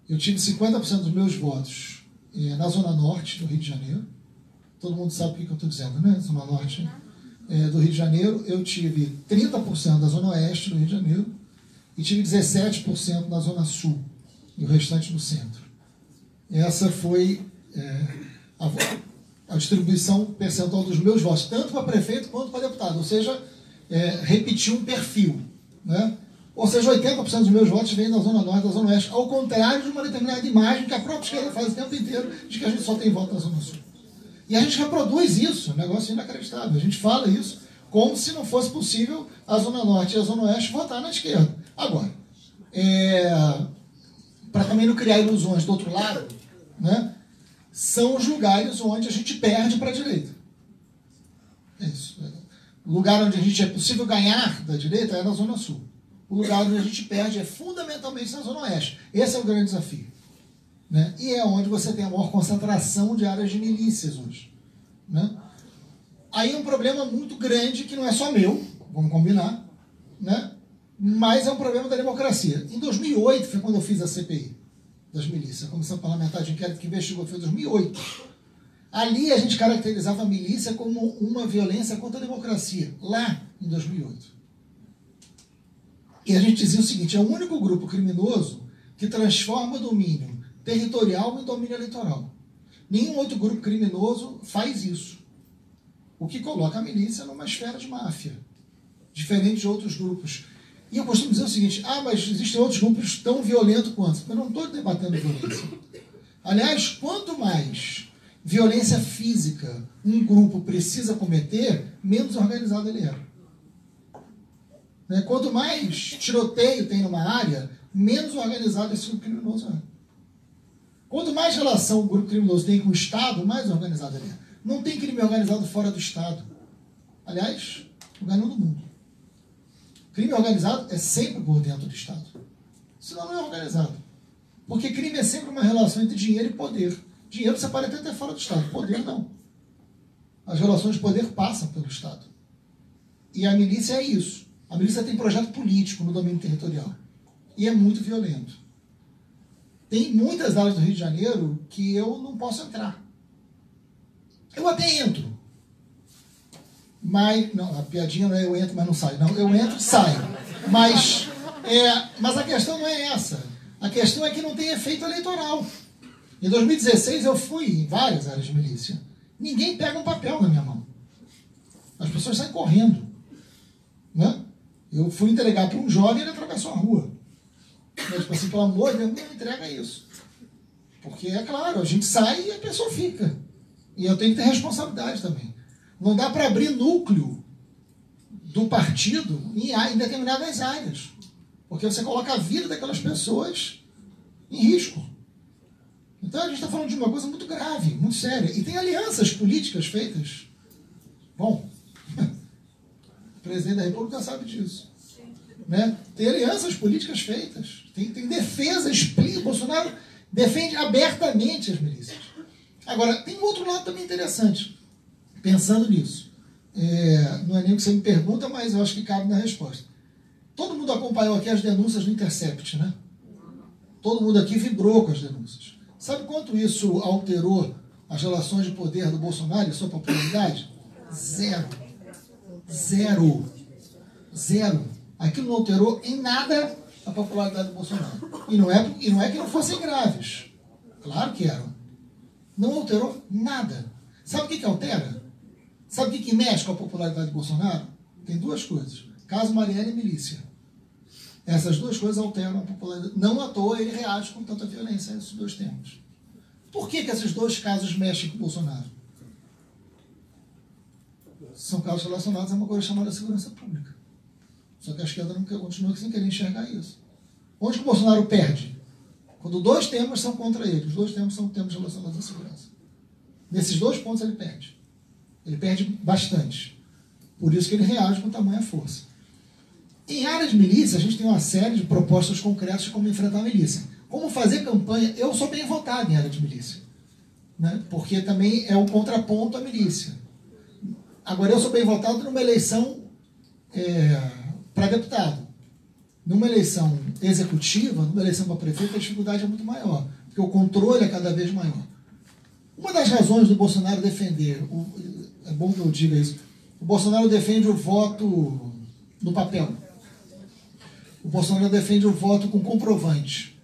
Eu tive 50% dos meus votos é, na Zona Norte do Rio de Janeiro. Todo mundo sabe o que eu estou dizendo, né? Zona Norte é, do Rio de Janeiro. Eu tive 30% da Zona Oeste do Rio de Janeiro e tive 17% na Zona Sul e o restante no centro. Essa foi é, a, a, distribuição percentual dos meus votos, tanto para prefeito quanto para deputado. Ou seja, repetir um perfil. Né? Ou seja, 80% dos meus votos vêm da Zona Norte da Zona Oeste, ao contrário de uma determinada imagem que a própria esquerda faz o tempo inteiro, de que a gente só tem voto na Zona Sul. E a gente reproduz isso, um negócio inacreditável. A gente fala isso como se não fosse possível a Zona Norte e a Zona Oeste votar na esquerda. Agora, é, para também não criar ilusões do outro lado, né, são os lugares onde a gente perde para a direita. É isso. O lugar onde a gente é possível ganhar da direita é na Zona Sul. O lugar onde a gente perde é fundamentalmente na Zona Oeste. Esse é o grande desafio. Né? E é onde você tem a maior concentração de áreas de milícias hoje. Né? Aí é um problema muito grande que não é só meu, vamos combinar, né? mas é um problema da democracia. Em 2008 foi quando eu fiz a CPI das milícias, a Comissão Parlamentar de Inquérito que investigou foi em 2008. Ali a gente caracterizava a milícia como uma violência contra a democracia, lá em 2008. E a gente dizia o seguinte: é o único grupo criminoso que transforma domínio territorial em domínio eleitoral. Nenhum outro grupo criminoso faz isso. O que coloca a milícia numa esfera de máfia, diferente de outros grupos e eu costumo dizer o seguinte: ah, mas existem outros grupos tão violentos quanto. Eu não estou debatendo violência. Aliás, quanto mais violência física um grupo precisa cometer, menos organizado ele é. Né? Quanto mais tiroteio tem numa área, menos organizado esse grupo criminoso é. Quanto mais relação o grupo criminoso tem com o Estado, mais organizado ele é. Não tem crime organizado fora do Estado. Aliás, lugar nenhum do mundo. Crime organizado é sempre por dentro do Estado. Senão não é organizado. Porque crime é sempre uma relação entre dinheiro e poder. Dinheiro você pode até ter fora do Estado, poder não. As relações de poder passam pelo Estado. E a milícia é isso. A milícia tem projeto político no domínio territorial. E é muito violento. Tem muitas áreas do Rio de Janeiro que eu não posso entrar. Eu até entro, mas. Não, a piadinha não é eu entro, mas não saio. Não, eu entro e saio. Mas, é, mas a questão não é essa. A questão é que não tem efeito eleitoral. Em 2016 eu fui em várias áreas de milícia. Ninguém pega um papel na minha mão. As pessoas saem correndo. Eu fui entregar para um jovem e ele atravessou a rua. Eu, tipo assim, pelo amor de Deus, não entrega isso. Porque é claro, a gente sai e a pessoa fica. E eu tenho que ter responsabilidade também. Não dá para abrir núcleo do partido em, em determinadas áreas. Porque você coloca a vida daquelas pessoas em risco. Então a gente está falando de uma coisa muito grave, muito séria. E tem alianças políticas feitas. Bom, o presidente da República sabe disso. Né? Tem alianças políticas feitas, tem, tem defesa explícita. Bolsonaro defende abertamente as milícias. Agora, tem um outro lado também interessante, pensando nisso. É, não é nem o que você me pergunta, mas eu acho que cabe na resposta. Todo mundo acompanhou aqui as denúncias do Intercept, né? Todo mundo aqui vibrou com as denúncias. Sabe quanto isso alterou as relações de poder do Bolsonaro e sua popularidade? Zero. Zero. Zero. Aquilo não alterou em nada a popularidade do Bolsonaro. E não é, e não é que não fossem graves. Claro que eram. Não alterou nada. Sabe o que, que altera? Sabe o que, que mexe com a popularidade do Bolsonaro? Tem duas coisas. Caso Marielle e milícia. Essas duas coisas alteram a popularidade. Não à toa ele reage com tanta violência a esses dois temas. Por que, que esses dois casos mexem com o Bolsonaro? São casos relacionados a uma coisa chamada segurança pública. Só que a esquerda não continua sem querer enxergar isso. Onde que o Bolsonaro perde? Quando dois temas são contra ele. Os dois temas são temas relacionados à segurança. Nesses dois pontos ele perde. Ele perde bastante. Por isso que ele reage com tamanha força. Em área de milícia, a gente tem uma série de propostas concretas de como enfrentar a milícia. Como fazer campanha? Eu sou bem votado em área de milícia. Né? Porque também é o um contraponto à milícia. Agora, eu sou bem votado numa eleição é, para deputado. Numa eleição executiva, numa eleição para prefeito, a dificuldade é muito maior, porque o controle é cada vez maior. Uma das razões do Bolsonaro defender, o, é bom que eu diga isso, o Bolsonaro defende o voto no papel. O Bolsonaro defende o voto com comprovante.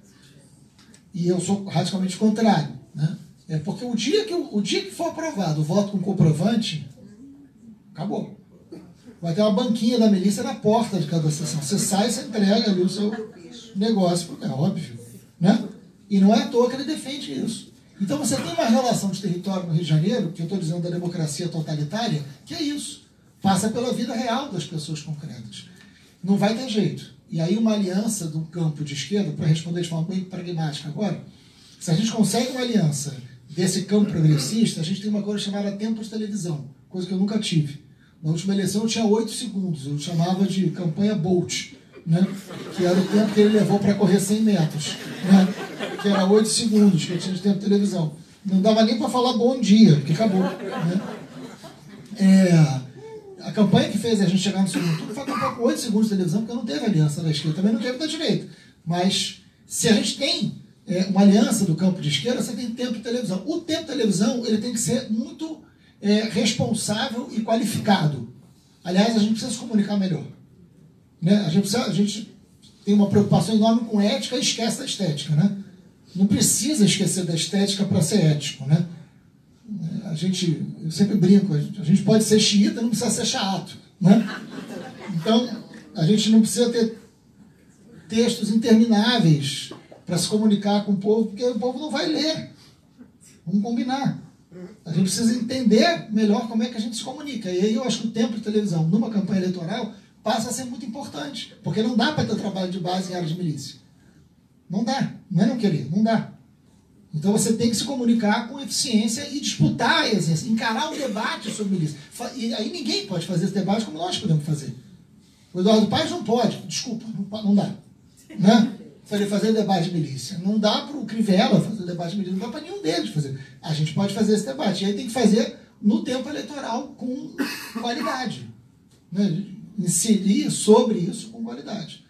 E eu sou radicalmente contrário. Né? É porque o dia, que, o dia que for aprovado o voto com comprovante, acabou. Vai ter uma banquinha da milícia na porta de cada sessão. Você sai, você entrega ali o seu negócio, é óbvio. Né? E não é à toa que ele defende isso. Então você tem uma relação de território no Rio de Janeiro, que eu estou dizendo da democracia totalitária, que é isso. Passa pela vida real das pessoas concretas. Não vai ter jeito. E aí uma aliança do campo de esquerda, para responder de forma bem pragmática agora, se a gente consegue uma aliança desse campo progressista, a gente tem uma coisa chamada tempo de televisão, coisa que eu nunca tive. Na última eleição eu tinha oito segundos, eu chamava de campanha Bolt, né? que era o tempo que ele levou para correr 100 metros, né? que era oito segundos que eu tinha de tempo de televisão. Não dava nem para falar bom dia, porque acabou. Né? É, a campanha que fez a gente chegar no segundo turno foi com oito segundos de televisão, porque não teve aliança da esquerda, também não teve da direita. Mas se a gente tem é, uma aliança do campo de esquerda, você tem tempo de televisão. O tempo de televisão ele tem que ser muito é, responsável e qualificado. Aliás, a gente precisa se comunicar melhor. Né? A, gente precisa, a gente tem uma preocupação enorme com ética e esquece da estética. Né? Não precisa esquecer da estética para ser ético. Né? A gente, eu sempre brinco, a gente pode ser xiita, não precisa ser chato. Né? Então, a gente não precisa ter textos intermináveis para se comunicar com o povo, porque o povo não vai ler. Vamos combinar. A gente precisa entender melhor como é que a gente se comunica. E aí eu acho que o tempo de televisão numa campanha eleitoral passa a ser muito importante. Porque não dá para ter trabalho de base em área de milícia. Não dá. Não é não querer, não dá. Então você tem que se comunicar com eficiência e disputar encarar o debate sobre milícia. E aí ninguém pode fazer esse debate como nós podemos fazer. O Eduardo Paes não pode, desculpa, não, não dá. Né? Ele fazer debate de milícia. Não dá para o Crivella fazer debate de milícia, não dá para nenhum deles fazer. A gente pode fazer esse debate. E aí tem que fazer no tempo eleitoral com qualidade. Né? Inserir sobre isso com qualidade.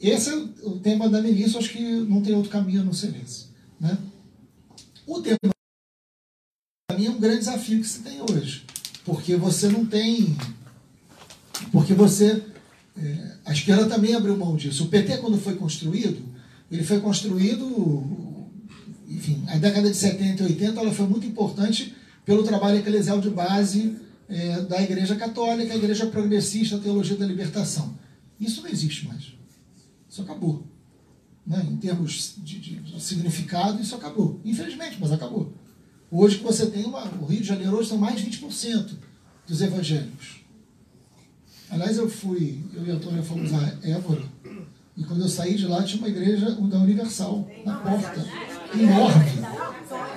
Esse é o tema da milícia, acho que não tem outro caminho a não ser esse. Né? O tema para mim é um grande desafio que se tem hoje. Porque você não tem. Porque você é, a esquerda também abriu mão disso. O PT, quando foi construído, ele foi construído, enfim, a década de 70 e 80 ela foi muito importante pelo trabalho eclesial de base é, da Igreja Católica, a Igreja Progressista, a Teologia da Libertação. Isso não existe mais. Isso acabou. Né? Em termos de, de, significado, isso acabou. Infelizmente, mas acabou. Hoje que você tem uma, o Rio de Janeiro hoje são mais de 20% dos evangélicos. Aliás, eu fui, eu e a Antônia fomos a Évora, e quando eu saí de lá tinha uma igreja da Universal, na porta, enorme,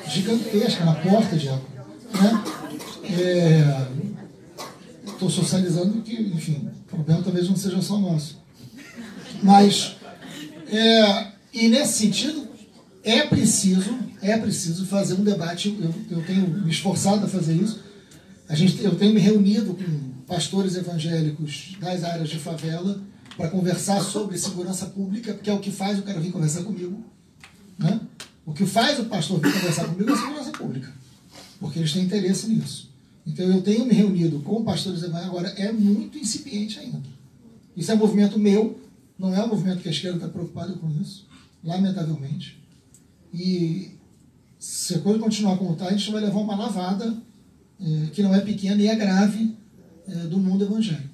gigantesca, na porta de Évora. Estou né? é, socializando que, enfim, o problema talvez não seja só nosso. Mas, é, e nesse sentido, é preciso, é preciso fazer um debate. Eu, eu tenho me esforçado a fazer isso. A gente, eu tenho me reunido com pastores evangélicos das áreas de favela para conversar sobre segurança pública, porque é o que faz o cara vir conversar comigo. Né? O que faz o pastor vir conversar comigo é segurança pública, porque eles têm interesse nisso. Então eu tenho me reunido com pastores evangélicos, agora é muito incipiente ainda. Isso é um movimento meu, não é um movimento que a esquerda está preocupada com isso, lamentavelmente. E se a coisa continuar como está, a gente vai levar uma lavada é, que não é pequena e é grave do mundo evangélico.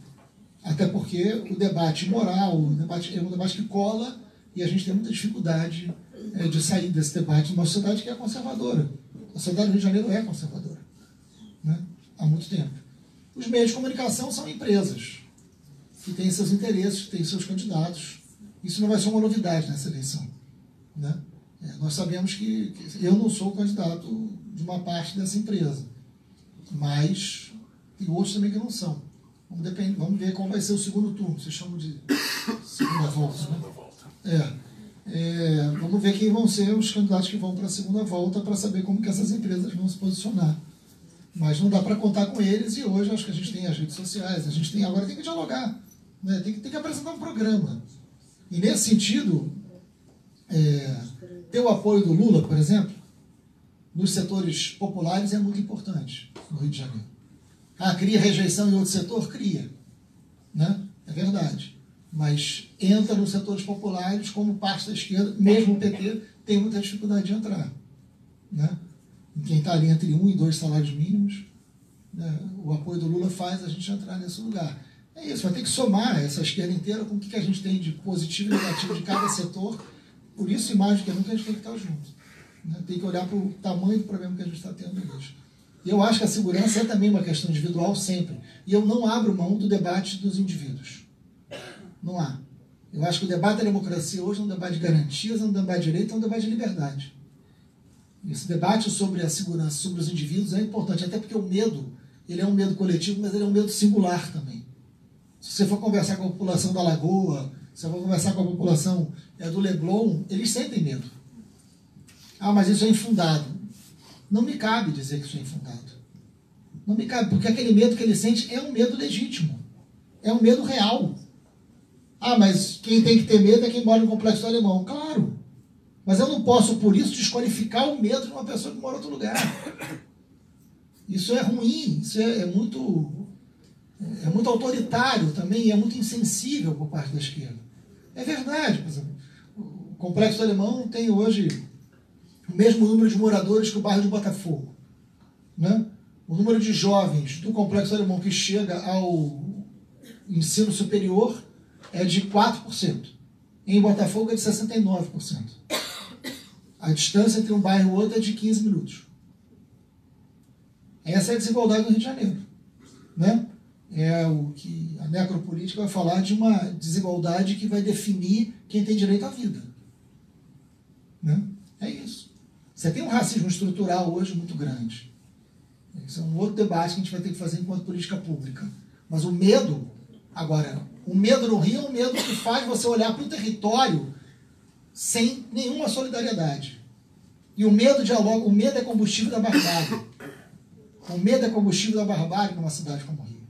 Até porque o debate moral o debate, é um debate que cola e a gente tem muita dificuldade é, de sair desse debate numa sociedade que é conservadora. A sociedade do Rio de Janeiro é conservadora né? há muito tempo. Os meios de comunicação são empresas que têm seus interesses, que têm seus candidatos. Isso não vai ser uma novidade nessa eleição. Né? É, nós sabemos que, que eu não sou candidato de uma parte dessa empresa, mas tem outros também que não são. Vamos, depend... Vamos ver qual vai ser o segundo turno. Vocês chamam de segunda volta. Né? É. É, vamos ver quem vão ser os candidatos que vão para a segunda volta para saber como que essas empresas vão se posicionar. Mas não dá para contar com eles e hoje acho que a gente tem as redes sociais, a gente tem agora tem que dialogar, né? tem, que, tem que apresentar um programa. E nesse sentido, é, ter o apoio do Lula, por exemplo, nos setores populares é muito importante no Rio de Janeiro. Ah, cria rejeição em outro setor? Cria. Né? É verdade. Mas entra nos setores populares como parte da esquerda, mesmo o PT tem muita dificuldade de entrar. Né? Quem está ali entre um e dois salários mínimos, né? o apoio do Lula faz a gente entrar nesse lugar. É isso, vai ter que somar essa esquerda inteira com o que a gente tem de positivo e negativo de cada setor. Por isso, imagem que nunca, a gente tem que estar junto. Né? Tem que olhar para o tamanho do problema que a gente está tendo hoje. Eu acho que a segurança é também uma questão individual sempre. E eu não abro mão do debate dos indivíduos. Não há. Eu acho que o debate da democracia hoje é um debate de garantias, é um debate de direito, é um debate de liberdade. Esse debate sobre a segurança, sobre os indivíduos é importante, até porque o medo, ele é um medo coletivo, mas ele é um medo singular também. Se você for conversar com a população da Lagoa, se você for conversar com a população é, do Leblon, eles sentem medo. Ah, mas isso é infundado. Não me cabe dizer que isso é infundado. Não me cabe, porque aquele medo que ele sente é um medo legítimo. É um medo real. Ah, mas quem tem que ter medo é quem mora no complexo do alemão. Claro. Mas eu não posso, por isso, desqualificar o medo de uma pessoa que mora em outro lugar. Isso é ruim, isso é, é muito. É muito autoritário também, é muito insensível por parte da esquerda. É verdade, por exemplo. O complexo do alemão tem hoje o mesmo número de moradores que o bairro de Botafogo. Né? O número de jovens do complexo alemão que chega ao ensino superior é de 4%. Em Botafogo é de 69%. A distância entre um bairro e outro é de 15 minutos. Essa é a desigualdade do Rio de Janeiro. Né? É o que a necropolítica vai falar de uma desigualdade que vai definir quem tem direito à vida. Né? É isso. Você tem um racismo estrutural hoje muito grande. Isso é um outro debate que a gente vai ter que fazer enquanto política pública. Mas o medo, agora, o medo no Rio é um medo que faz você olhar para o território sem nenhuma solidariedade. E o medo dialoga, o medo é combustível da barbárie. O medo é combustível da barbárie numa cidade como o Rio.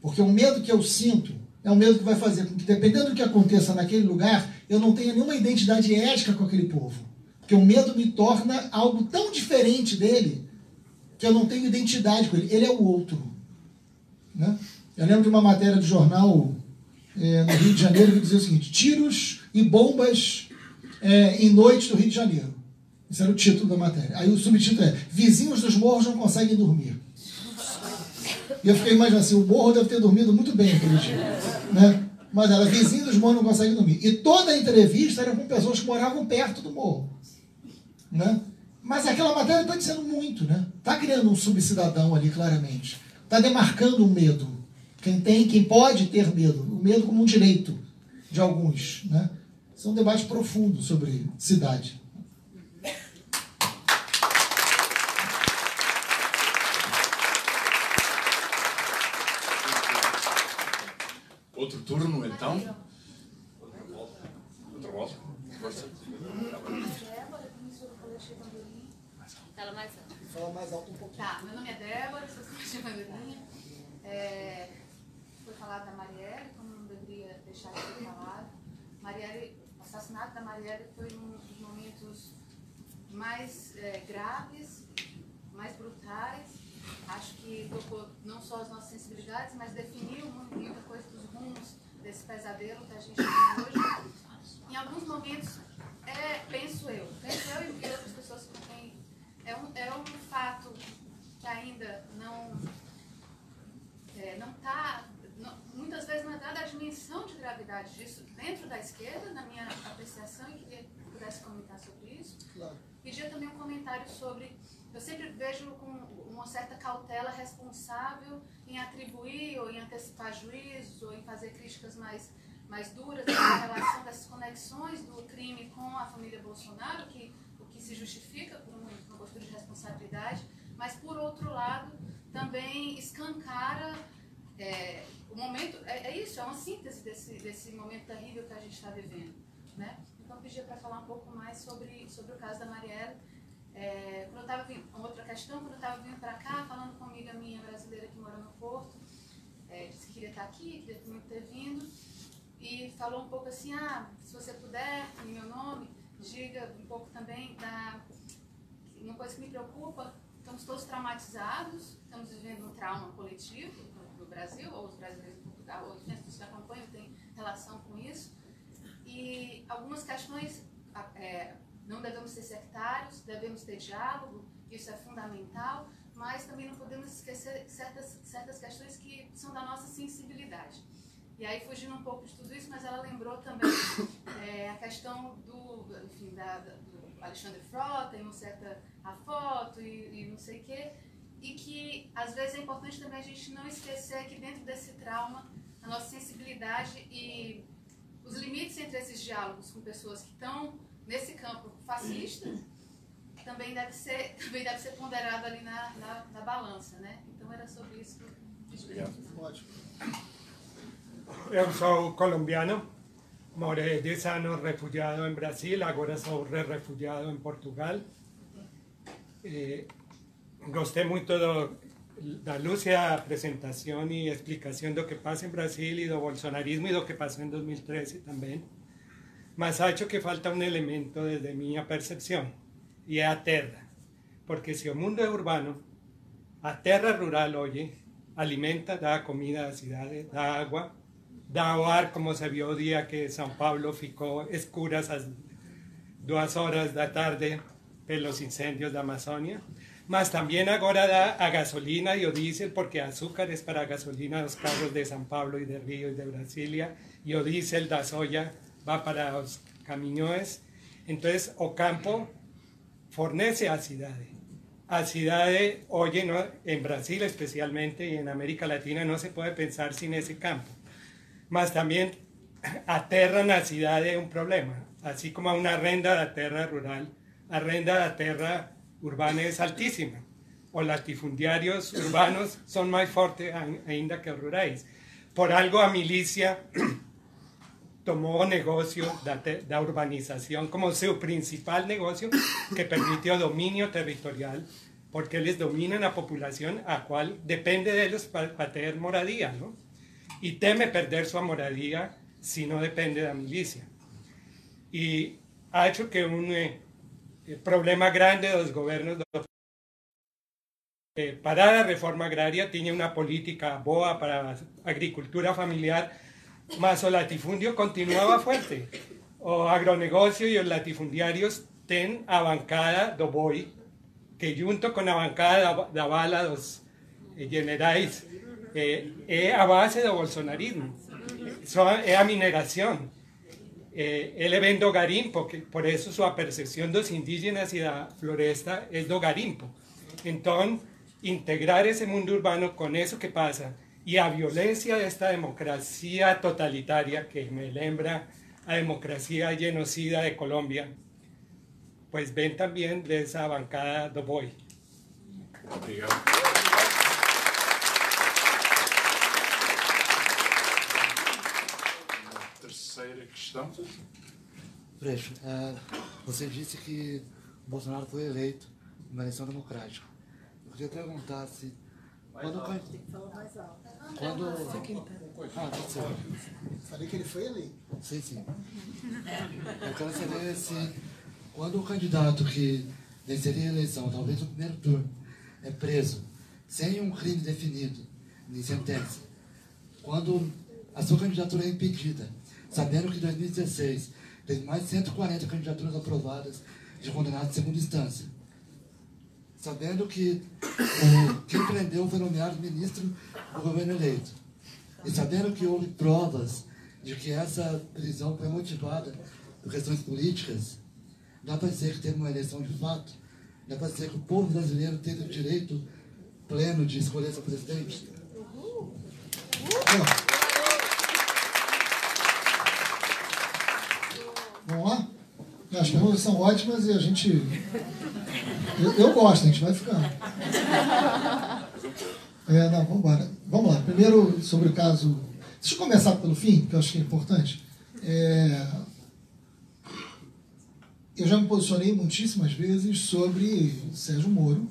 Porque o medo que eu sinto é um medo que vai fazer com que, dependendo do que aconteça naquele lugar, eu não tenha nenhuma identidade ética com aquele povo. Porque o medo me torna algo tão diferente dele que eu não tenho identidade com ele. Ele é o outro. Né? Eu lembro de uma matéria do jornal é, no Rio de Janeiro que dizia o seguinte: tiros e bombas é, em noites do Rio de Janeiro. Esse era o título da matéria. Aí o subtítulo é: Vizinhos dos morros não conseguem dormir. E eu fiquei imaginando assim: o morro deve ter dormido muito bem aquele dia. Né? Mas era vizinhos dos morros não conseguem dormir. E toda a entrevista era com pessoas que moravam perto do morro. Né? Mas aquela matéria está dizendo muito, né? Está criando um subcidadão ali, claramente. Está demarcando um medo. Quem tem, quem pode ter medo. O medo como um direito de alguns, né? São debates profundos sobre cidade. Outro turno, então. Rosa. Força. Fala mais alto. Fala mais alto um pouquinho. Tá, meu nome é Débora, sou Bandeirinha. É, foi falado da Marielle, como não deveria deixar de ser falado. Marielle, o assassinato da Marielle foi um dos momentos mais é, graves, mais brutais. Acho que tocou não só as nossas sensibilidades, mas definiu mu- muita coisa dos rumos desse pesadelo que a gente tem hoje. Em alguns momentos, é, penso eu, penso eu e outras pessoas quem é um, é um fato que ainda não é, não está muitas vezes não é dada a dimensão de gravidade disso dentro da esquerda, na minha apreciação, e queria que pudesse comentar sobre isso. Claro. Pedia também um comentário sobre. Eu sempre vejo com uma certa cautela responsável em atribuir ou em antecipar juízos ou em fazer críticas mais, mais duras em relação dessas conexões do crime com a família Bolsonaro, que, o que se justifica por uma, uma postura de responsabilidade, mas por outro lado escancara é, o momento. É, é isso, é uma síntese desse, desse momento terrível que a gente está vivendo. Né? Então, eu para falar um pouco mais sobre, sobre o caso da Marielle. É, quando eu estava vindo, outra questão, quando eu estava vindo para cá, falando com uma amiga minha brasileira que mora no Porto, é, disse que queria estar aqui, queria muito ter vindo, e falou um pouco assim, ah, se você puder, em meu nome, diga um pouco também da... Uma coisa que me preocupa, estamos todos traumatizados, estamos vivendo um trauma coletivo no, Brasil, ou os brasileiros em Portugal, ou as que acompanham têm relação com isso, e algumas questões é, não devemos ser sectários, devemos ter diálogo, isso é fundamental, mas também não podemos esquecer certas, certas questões que são da nossa sensibilidade. E aí, fugindo um pouco de tudo isso, mas ela lembrou também é, a questão do, enfim, da, da, Alexandre Frota, e uma certa foto e, e não sei o quê, e que às vezes é importante também a gente não esquecer que dentro desse trauma, a nossa sensibilidade e os limites entre esses diálogos com pessoas que estão nesse campo fascista também deve ser, também deve ser ponderado ali na, na, na balança, né? Então era sobre isso que eu Obrigado. Ótimo. Eu sou colombiano, morei 10 anos refugiado em Brasil, agora sou re-refugiado em Portugal. Eh, gostei muito do, da lúcida apresentação e explicação do que passa em Brasil e do bolsonarismo e do que passou em 2013 também. Mas acho que falta um elemento desde minha percepção, e é a terra. Porque se o mundo é urbano, a terra rural hoje alimenta, dá comida à cidade, dá água, dá o ar, como se viu o dia que São Paulo ficou escuras às duas horas da tarde pelos incêndios da Amazônia. Mas também agora dá a gasolina e o porque açúcar é para gasolina dos carros de São Paulo e de Rio e de Brasília, e o diésel da soja vai para os caminhões. Então, o campo fornece a cidade. A cidade, hoje, no, en Brasil especialmente y en América Latina, no se puede pensar sin ese campo. Mas también a terra na cidade um problema. Assim como uma renda da terra rural, a renda da terra urbana é altíssima. Os latifundiários urbanos são mais fortes ainda que os rurais. Por algo a milícia tomou o negócio da, da urbanização como seu principal negócio que permite o domínio territorial, porque eles dominam a população a qual depende deles para pa ter moradia, não? E teme perder sua moradia se não depende da milícia. E acho que um eh, problema grande dos governos do eh, para a reforma agrária tinha uma política boa para a agricultura familiar, mas o latifundio continuava forte. O agronegócio e os latifundiários têm a bancada do boi, que junto com a bancada da, da bala dos eh, generais eh, é a base do bolsonarismo. É a mineração. Eh, ele vem do garimpo, que, por isso sua percepção dos indígenas e da floresta é do garimpo. Integrar esse mundo urbano com isso que passa y a violencia de esta democracia totalitaria que me lembra a democracia genocida de Colombia, pues ven también de esa bancada do Boy. Obrigado. Questão. Freixo, é, você disse que Bolsonaro foi eleito numa eleição democrática. Eu queria perguntar se. Quando, Tem que falar mais alto. quando, ah, pode ser. Falei que ele foi eleito. Sim, sim. Eu quero saber se, quando o candidato que venceria a eleição, talvez no primeiro turno, é preso, sem um crime definido, nem sentença, quando a sua candidatura é impedida, sabendo que em 2016 teve mais de 140 candidaturas aprovadas de condenados de segunda instância, sabendo que o, quem prendeu foi nomeado ministro do governo eleito, e sabendo que houve provas de que essa prisão foi motivada por questões políticas, dá para dizer que teve uma eleição de fato? Dá para dizer que o povo brasileiro teve o direito pleno de escolher seu presidente? Vamos lá? As perguntas são ótimas e a gente. Eu, eu gosto, a gente vai ficando. É, não, vamos embora. Vamos lá. Primeiro, sobre o caso. Deixa eu começar pelo fim, que eu acho que é importante. É, eu já me posicionei muitíssimas vezes sobre Sérgio Moro,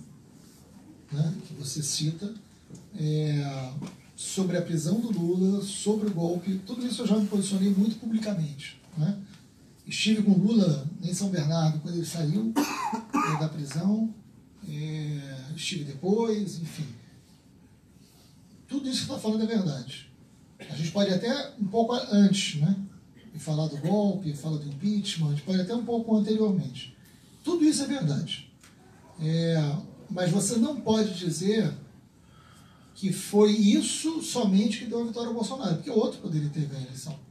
né, que você cita, é, sobre a prisão do Lula, sobre o golpe, tudo isso eu já me posicionei muito publicamente. Né? Estive com Lula em São Bernardo quando ele saiu é, da prisão, é, estive depois, enfim. Tudo isso que está falando é verdade. A gente pode até um pouco antes, né? E falar do golpe, falar do impeachment, a gente pode até um pouco anteriormente. Tudo isso é verdade. É, mas você não pode dizer que foi isso somente que deu a vitória ao Bolsonaro, porque outro poderia ter ganho a eleição.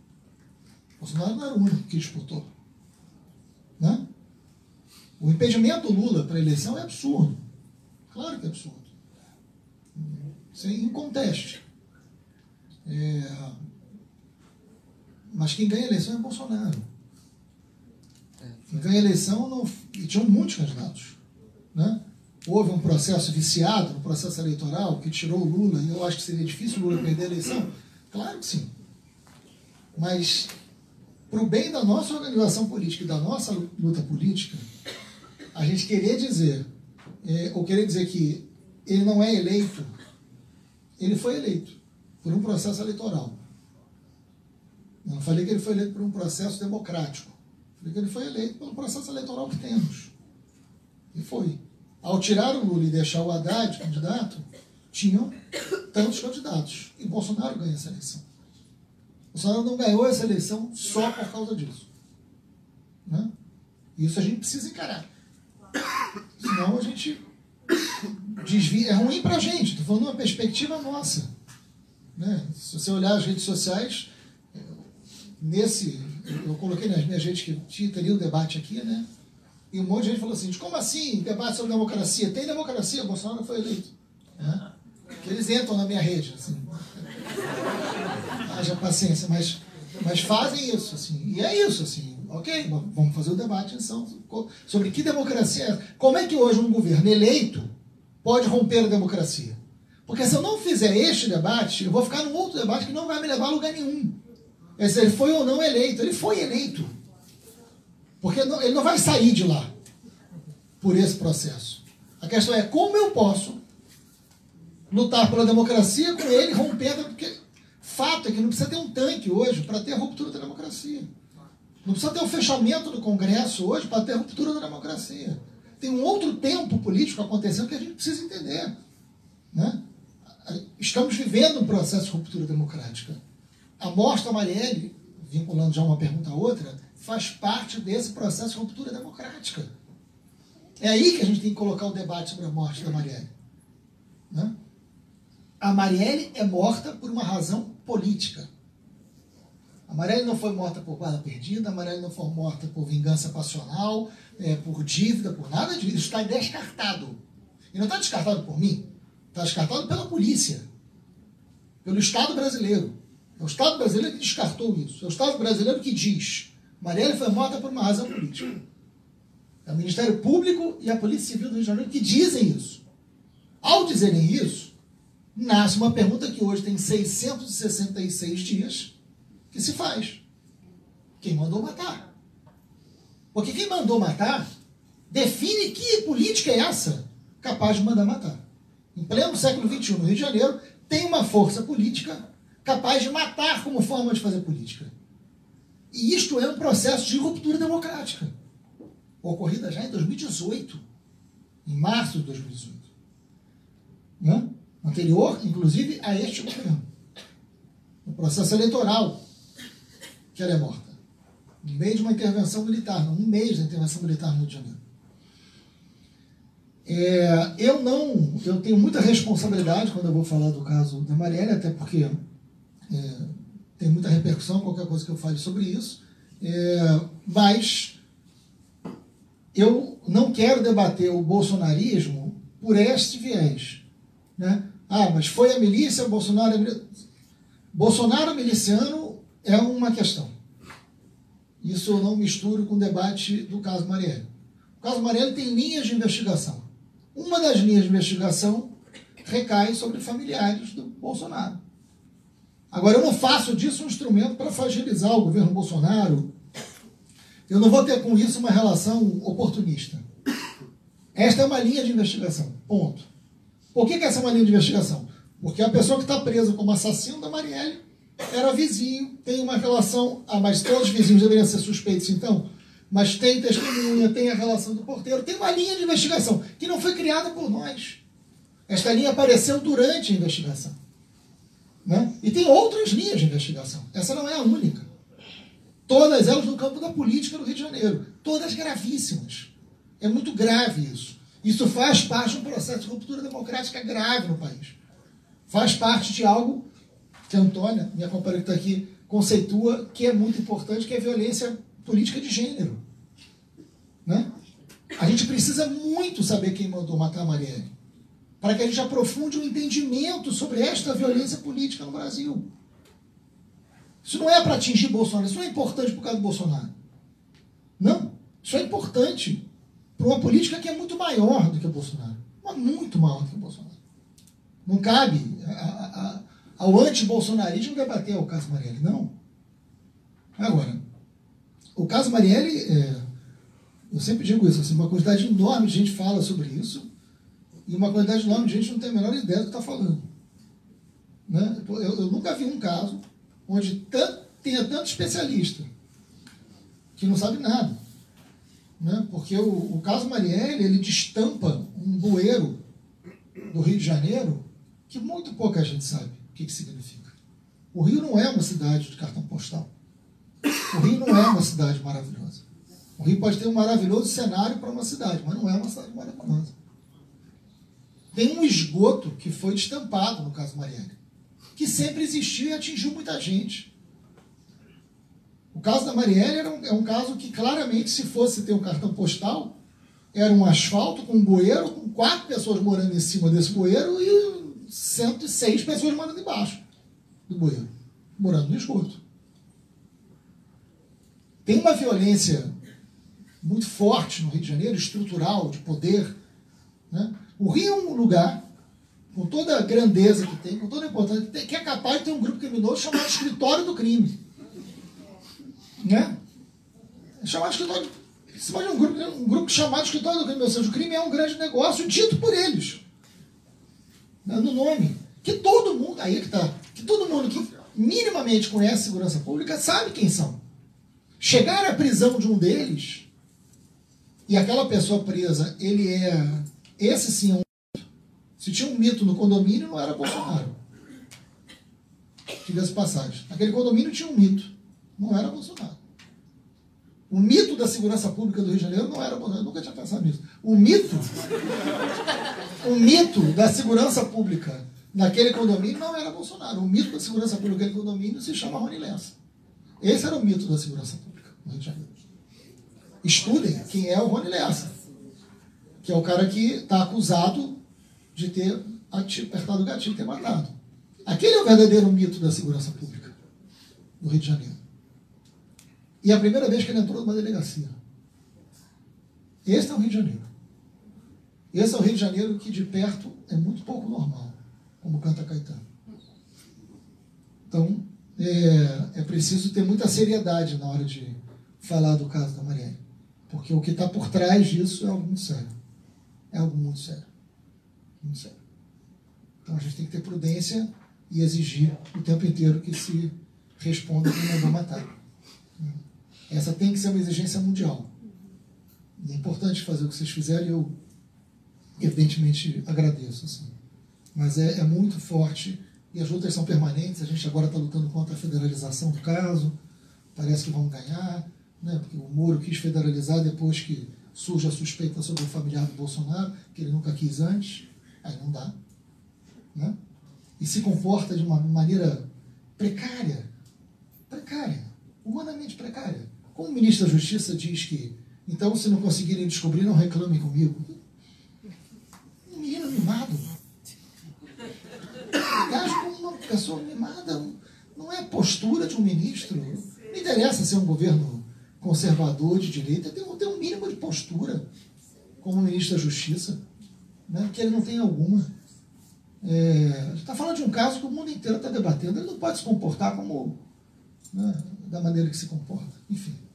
Bolsonaro não era o único que disputou. Né? O impedimento do Lula para a eleição é absurdo. Claro que é absurdo. Sem inconteste. É... Mas quem ganha a eleição é Bolsonaro. Quem ganha a eleição não... e tinham muitos candidatos. Né? Houve um processo viciado, um processo eleitoral, que tirou o Lula, e eu acho que seria difícil o Lula perder a eleição. Claro que sim. Mas para o bem da nossa organização política e da nossa luta política, a gente querer dizer, é, ou querer dizer que ele não é eleito, ele foi eleito por um processo eleitoral. Não falei que ele foi eleito por um processo democrático. Falei que ele foi eleito pelo processo eleitoral que temos. E foi. Ao tirar o Lula e deixar o Haddad candidato, tinham tantos candidatos. E Bolsonaro ganha essa eleição. Bolsonaro não ganhou essa eleição só por causa disso. Né? Isso a gente precisa encarar. Senão a gente desvia. É ruim pra gente, estou falando uma perspectiva nossa. Né? Se você olhar as redes sociais, nesse. Eu coloquei nas minhas redes que teria o um debate aqui, né? E um monte de gente falou assim: como assim? Debate sobre democracia? Tem democracia, Bolsonaro foi eleito. Né? Que eles entram na minha rede. Assim. Haja paciência, mas, mas fazem isso. Assim. E é isso, assim. Ok, vamos fazer o debate então, sobre que democracia é. Como é que hoje um governo eleito pode romper a democracia? Porque se eu não fizer este debate, eu vou ficar num outro debate que não vai me levar a lugar nenhum. É se ele foi ou não eleito. Ele foi eleito. Porque ele não vai sair de lá por esse processo. A questão é como eu posso lutar pela democracia com ele rompendo. Porque fato é que não precisa ter um tanque hoje para ter a ruptura da democracia. Não precisa ter o um fechamento do Congresso hoje para ter a ruptura da democracia. Tem um outro tempo político acontecendo que a gente precisa entender. Né? Estamos vivendo um processo de ruptura democrática. A morte da Marielle, vinculando já uma pergunta a outra, faz parte desse processo de ruptura democrática. É aí que a gente tem que colocar o debate sobre a morte da Marielle. Né? A Marielle é morta por uma razão política. A Marielle não foi morta por bala perdida, a Marielle não foi morta por vingança passional, é, por dívida, por nada disso. Isso está descartado. E não está descartado por mim, está descartado pela polícia, pelo Estado brasileiro. É o Estado brasileiro que descartou isso. É o Estado brasileiro que diz: Marielle foi morta por uma razão política. É o Ministério Público e a Polícia Civil do Rio de Janeiro que dizem isso. Ao dizerem isso, nasce uma pergunta que hoje tem 666 dias que se faz. Quem mandou matar? Porque quem mandou matar define que política é essa capaz de mandar matar. Em pleno século XXI, no Rio de Janeiro, tem uma força política capaz de matar como forma de fazer política. E isto é um processo de ruptura democrática, ocorrida já em 2018, em março de 2018. Né? Anterior, inclusive, a este governo. No processo eleitoral, que ela é morta. No meio de uma intervenção militar, um mês da intervenção militar no Rio de Janeiro. É, eu não, eu tenho muita responsabilidade quando eu vou falar do caso da Marielle, até porque é, tem muita repercussão qualquer coisa que eu fale sobre isso, é, mas eu não quero debater o bolsonarismo por este viés. Né? Ah, mas foi a milícia, o Bolsonaro é. Bolsonaro miliciano é uma questão. Isso eu não misturo com o debate do caso Marielle. O caso Marielle tem linhas de investigação. Uma das linhas de investigação recai sobre familiares do Bolsonaro. Agora, eu não faço disso um instrumento para fragilizar o governo Bolsonaro. Eu não vou ter com isso uma relação oportunista. Esta é uma linha de investigação. Ponto. Por que, que essa é uma linha de investigação? Porque a pessoa que está presa como assassino da Marielle era vizinho, tem uma relação. Ah, mas todos os vizinhos deveriam ser suspeitos, então. Mas tem testemunha, tem a relação do porteiro, tem uma linha de investigação que não foi criada por nós. Esta linha apareceu durante a investigação. Né? E tem outras linhas de investigação. Essa não é a única. Todas elas no campo da política do Rio de Janeiro. Todas gravíssimas. É muito grave isso. Isso faz parte de um processo de ruptura democrática grave no país. Faz parte de algo que a Antônia, minha companheira que está aqui, conceitua que é muito importante, que é a violência política de gênero. Né? A gente precisa muito saber quem mandou matar a Marielle para que a gente aprofunde o um entendimento sobre esta violência política no Brasil. Isso não é para atingir Bolsonaro, isso não é importante por causa do Bolsonaro. Não, isso é importante para uma política que é muito maior do que o Bolsonaro. Mas muito maior do que o Bolsonaro. Não cabe a, a, ao anti-bolsonarismo debater o caso Marielle, não. Agora, o caso Marielle, é, eu sempre digo isso, assim, uma quantidade enorme de gente fala sobre isso, e uma quantidade enorme de gente não tem a menor ideia do que está falando. Né? Eu, eu, nunca vi um caso onde tanto, tenha tanto especialista que não sabe nada. Né? Porque o, o caso Marielle, ele destampa um bueiro do Rio de Janeiro que muito pouca gente sabe o que, que significa. O Rio não é uma cidade de cartão postal. O Rio não é uma cidade maravilhosa. O Rio pode ter um maravilhoso cenário para uma cidade, mas não é uma cidade maravilhosa. Tem um esgoto que foi destampado no caso Marielle, que sempre existiu e atingiu muita gente. O caso da Marielle era um, é um caso que claramente, se fosse ter um cartão postal, era um asfalto com um bueiro, com quatro pessoas morando em cima desse bueiro e 106 pessoas morando embaixo do bueiro, morando no esgoto. Tem uma violência muito forte no Rio de Janeiro, estrutural, de poder, né? O Rio é um lugar, com toda a grandeza que tem, com toda a importância que é capaz de ter um grupo criminoso chamado Escritório do Crime. Né? É chamado Escritório Você pode um grupo, um grupo chamado Escritório do Crime, ou seja, o crime é um grande negócio dito por eles. No nome. Que todo mundo, aí é que está, que todo mundo que minimamente conhece segurança pública sabe quem são. Chegar à prisão de um deles e aquela pessoa presa, ele é esse sim é um. Se tinha um mito no condomínio, não era Bolsonaro. Diga-se passagem. Aquele condomínio tinha um mito. Não era Bolsonaro. O mito da segurança pública do Rio de Janeiro não era Bolsonaro. Eu nunca tinha pensado nisso. O mito, o mito da segurança pública naquele condomínio não era Bolsonaro. O mito da segurança pública naquele condomínio se chama Rony Lessa. Esse era o mito da segurança pública no Rio de Janeiro. Estudem quem é o Rony Lessa que é o cara que está acusado de ter apertado o gatilho e ter matado. Aquele é o verdadeiro mito da segurança pública do Rio de Janeiro. E é a primeira vez que ele entrou numa delegacia. Esse é o Rio de Janeiro. Esse é o Rio de Janeiro que de perto é muito pouco normal, como canta Caetano. Então, é, é preciso ter muita seriedade na hora de falar do caso da Marielle. Porque o que está por trás disso é algo muito sério. É algo muito sério. Muito sério. Então a gente tem que ter prudência e exigir o tempo inteiro que se responda quem mandou matar. Essa tem que ser uma exigência mundial. E é importante fazer o que vocês fizeram e eu, evidentemente, agradeço. Assim. Mas é, é muito forte e as lutas são permanentes. A gente agora está lutando contra a federalização do caso. Parece que vão ganhar, né? porque o Moro quis federalizar depois que surge a suspeita sobre o familiar do Bolsonaro, que ele nunca quis antes. Aí não dá. Né? E se comporta de uma maneira precária. Precária. Humanamente precária. Como o ministro da Justiça diz que, então, se não conseguirem descobrir, não reclamem comigo. Um menino mimado. Age como uma pessoa mimada. Não é postura de um ministro. Não interessa ser um governo conservador de direita, tem, tem um mínimo de postura como ministro da Justiça, né, que ele não tem alguma. É, está falando de um caso que o mundo inteiro está debatendo. Ele não pode se comportar como né, da maneira que se comporta. Enfim.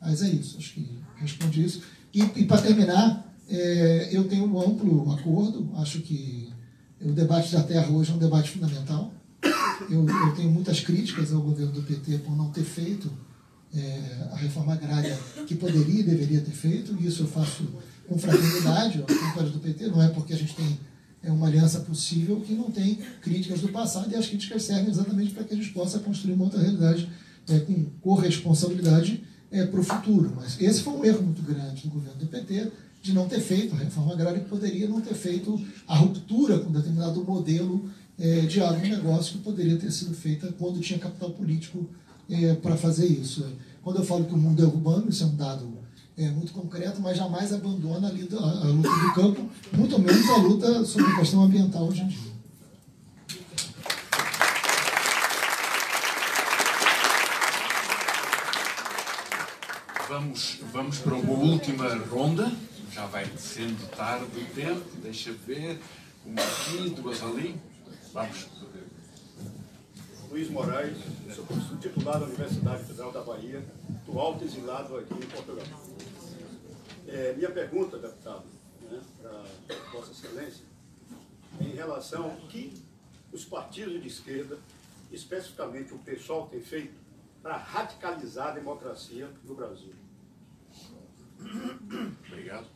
Mas é isso, acho que responde isso. E, e para terminar, é, eu tenho um amplo acordo, acho que o debate da terra hoje é um debate fundamental. Eu, eu tenho muitas críticas ao governo do PT por não ter feito é, a reforma agrária que poderia e deveria ter feito, e isso eu faço com fraternidade, ao do PT, não é porque a gente tem é uma aliança possível que não tem críticas do passado, e as críticas servem exatamente para que a gente possa construir uma outra realidade é, com corresponsabilidade é, para o futuro. Mas esse foi um erro muito grande do governo do PT, de não ter feito a reforma agrária, que poderia não ter feito a ruptura com determinado modelo é, de agronegócio que poderia ter sido feita quando tinha capital político é, para fazer isso. Quando eu falo que o mundo é urbano, isso é um dado é, muito concreto, mas jamais abandona a, a luta do campo, muito menos a luta sobre a questão ambiental hoje em dia. Vamos, vamos para uma última ronda. Já vai sendo tarde o tempo. Deixa ver. Uma aqui, duas ali. Vamos. Luiz Moraes, sou professor titular da Universidade Federal da Bahia, atual exilado aqui em Portugal. É, minha pergunta, deputado, né, para Vossa Excelência, é em relação ao que os partidos de esquerda, especificamente o pessoal, tem feito para radicalizar a democracia no Brasil. Obrigado.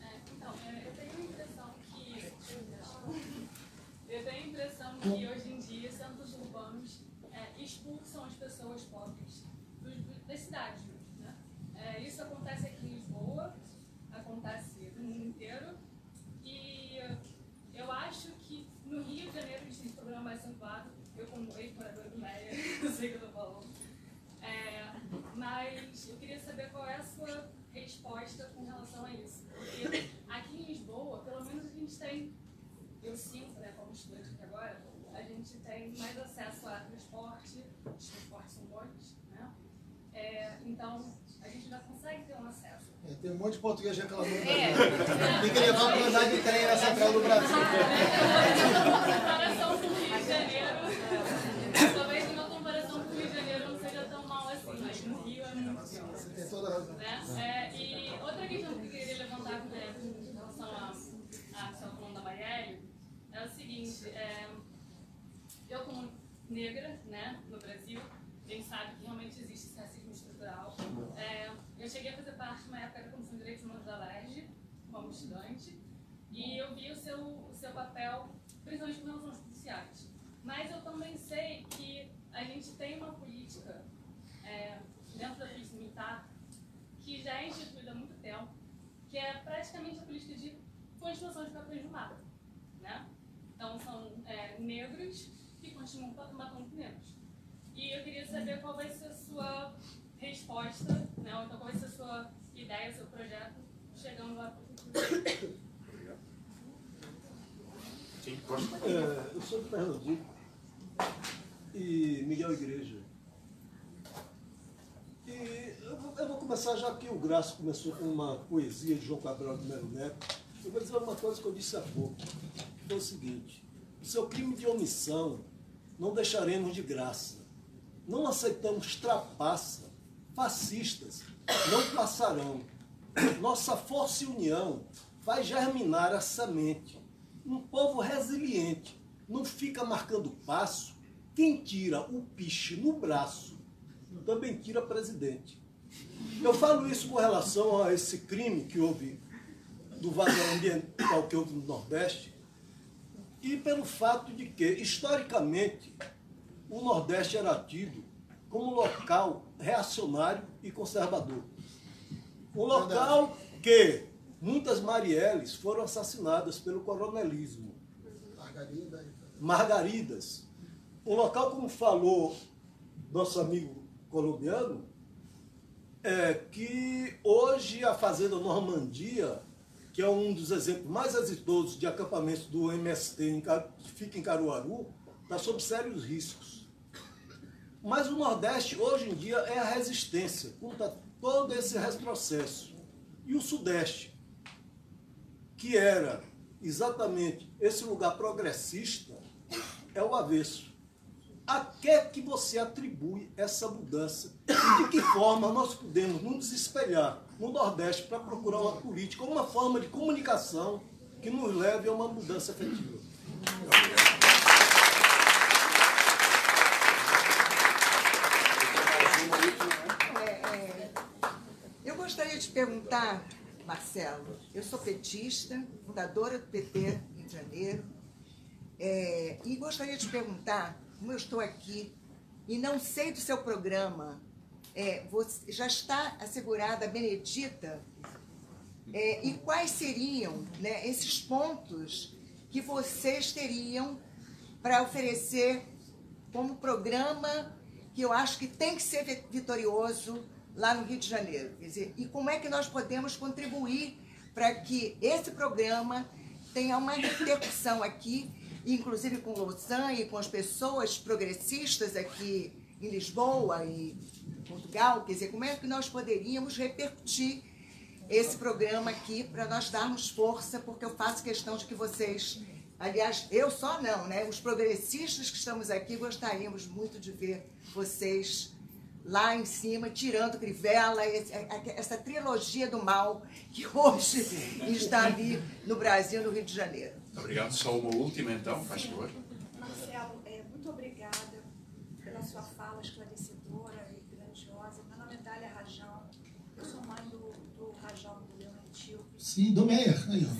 É, então, é, eu tenho a impressão que eu tenho a impressão que hoje em dia centros urbanos é, expulsam as pessoas pobres dos, das cidades. Né? É, isso acontece aqui em Lisboa, acontece no mundo inteiro. E eu acho que no Rio de Janeiro a gente tem esse problema mais acentuado. Eu, como ex-morador do Meia, eu sei que eu estou falando. É, mas eu queria saber qual é a sua resposta com relação a isso. Porque aqui em Lisboa, pelo menos a gente tem, eu sinto, né, como estudante aqui agora, a gente tem mais acesso a transporte, os transportes são bons, né? É, então, a gente já consegue ter um acesso. É, tem um monte de português reclamando. É. Tem que levar para andar de trem na central do Brasil. Em comparação com o Rio de Janeiro, talvez uma comparação com o Rio de Janeiro não seja tão mal assim, mas no Rio é muito pior. Tem toda a razão. Né? É, e outra questão que eu queria levantar em relação à falando da Marielle é o seguinte, é, eu como negra né, no Brasil, a gente sabe que realmente existe esse racismo estrutural. É, eu cheguei a fazer parte de uma época da Comissão de Direitos Humanos da LERJ, como estudante, e eu vi o seu, o seu papel, principalmente com relação aos policiais. Mas eu também sei que a gente tem uma política é, dentro da polícia militar que já é instituída há muito tempo, que é praticamente a política de continuação de papéis do mapa. Né? Então, são é, negros que continuam matando negros. E eu queria saber qual vai ser a sua resposta, né? ou então qual vai ser a sua ideia, seu projeto, chegando lá para o futuro. Sim, posso? É, eu sou do Pernambuco e Miguel Igreja. E eu vou, eu vou começar já que o Graça começou com uma poesia de João Cabral de Melo Neto. Eu vou dizer uma coisa que eu disse há pouco. Que é o seguinte, o seu crime de omissão não deixaremos de graça. Não aceitamos trapaça. Fascistas não passarão. nossa força e união vai germinar a semente. Um povo resiliente não fica marcando passo. Quem tira o piche no braço também tira presidente. Eu falo isso com relação a esse crime que houve do vazio ambiental que houve no Nordeste e pelo fato de que, historicamente, o Nordeste era tido como local reacionário e conservador. Um local que muitas Marielles foram assassinadas pelo coronelismo. Margarida. Margaridas. Um local, como falou nosso amigo colombiano, é que hoje a Fazenda Normandia, que é um dos exemplos mais exitosos de acampamento do MST, que fica em Caruaru, está sob sérios riscos. Mas o Nordeste, hoje em dia, é a resistência contra todo esse retrocesso. E o Sudeste, que era exatamente esse lugar progressista, é o avesso. A que é que você atribui essa mudança? E de que forma nós podemos nos espelhar no Nordeste para procurar uma política, uma forma de comunicação que nos leve a uma mudança efetiva? É, é, eu gostaria de perguntar, Marcelo, eu sou petista, fundadora do PT Rio de Janeiro, é, e gostaria de perguntar, como eu estou aqui e não sei do seu programa, é, você, já está assegurada a Benedita? É, e quais seriam né, esses pontos que vocês teriam para oferecer como programa que eu acho que tem que ser vitorioso lá no Rio de Janeiro? Quer dizer, e como é que nós podemos contribuir para que esse programa tenha uma repercussão aqui, inclusive com Lausanne e com as pessoas progressistas aqui em Lisboa e Portugal, quer dizer, como é que nós poderíamos repercutir esse programa aqui para nós darmos força, porque eu faço questão de que vocês, aliás, eu só não, né? Os progressistas que estamos aqui gostaríamos muito de ver vocês lá em cima, tirando Crivella, esse, essa trilogia do mal que hoje está ali no Brasil, no Rio de Janeiro. Obrigado. Só uma última então, faz favor. Marcelo, é, muito obrigada pela sua fala esclarecedora e grandiosa. Meu nome é Dália Rajão, eu sou mãe do, do Rajão do Leão Etíope. Sim, do Meyer. Aí, ó.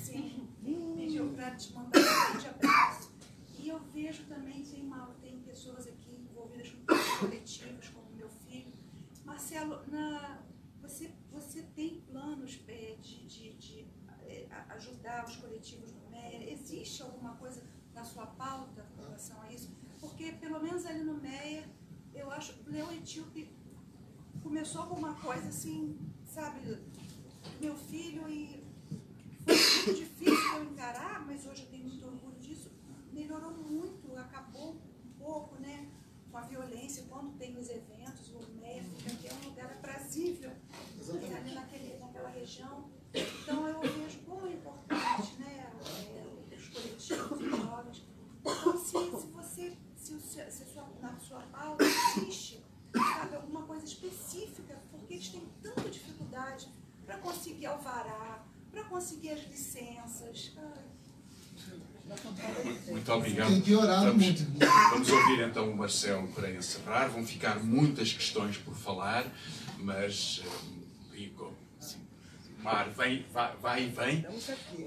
Abraço. E eu vejo também, tem, uma, tem pessoas aqui envolvidas com coletivos, como meu filho. Marcelo, na, você, você tem planos é, de, de, de é, ajudar os coletivos do Meia? Existe alguma coisa na sua pauta com relação a isso? Porque, pelo menos ali no Meia, eu acho o Leão Etíope começou com uma coisa assim, sabe, meu filho, e foi muito difícil eu encarar, mas hoje eu tenho muito orgulho disso, melhorou muito, acabou um pouco, né, com a violência, quando tem os eventos, o Meia fica aqui, é um lugar aprazível, né, ali naquele, naquela região. Então eu vejo como é importante, né, é, os coletivos, os jovens. Então, se, se você, se, se sua, na sua pauta existe, sabe, alguma coisa específica, porque eles têm tanta dificuldade para conseguir alvará, para conseguir as licenças. Ai, Muito obrigado. Tem piorado vamos, muito. Vamos ouvir então o Marcelo para encerrar. Vão ficar muitas questões por falar, mas eh, e co- assim, o mar vem, vai, vai e vem.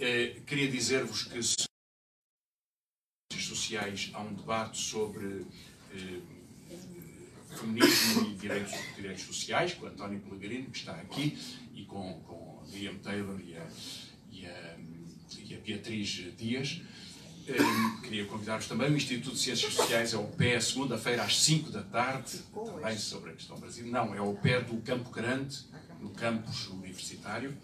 Eh, queria dizer-vos que se sociais há um debate sobre eh, feminismo e direitos, direitos sociais, com António Pellegrino, que está aqui, e com, com a Miriam Taylor e a, e a, e a Beatriz Dias. Eh, queria convidar-vos também. O Instituto de Ciências Sociais é o pé, segunda-feira, às 5 da tarde, também sobre a questão Brasil. Não, é ao pé do Campo Grande, no campus universitário.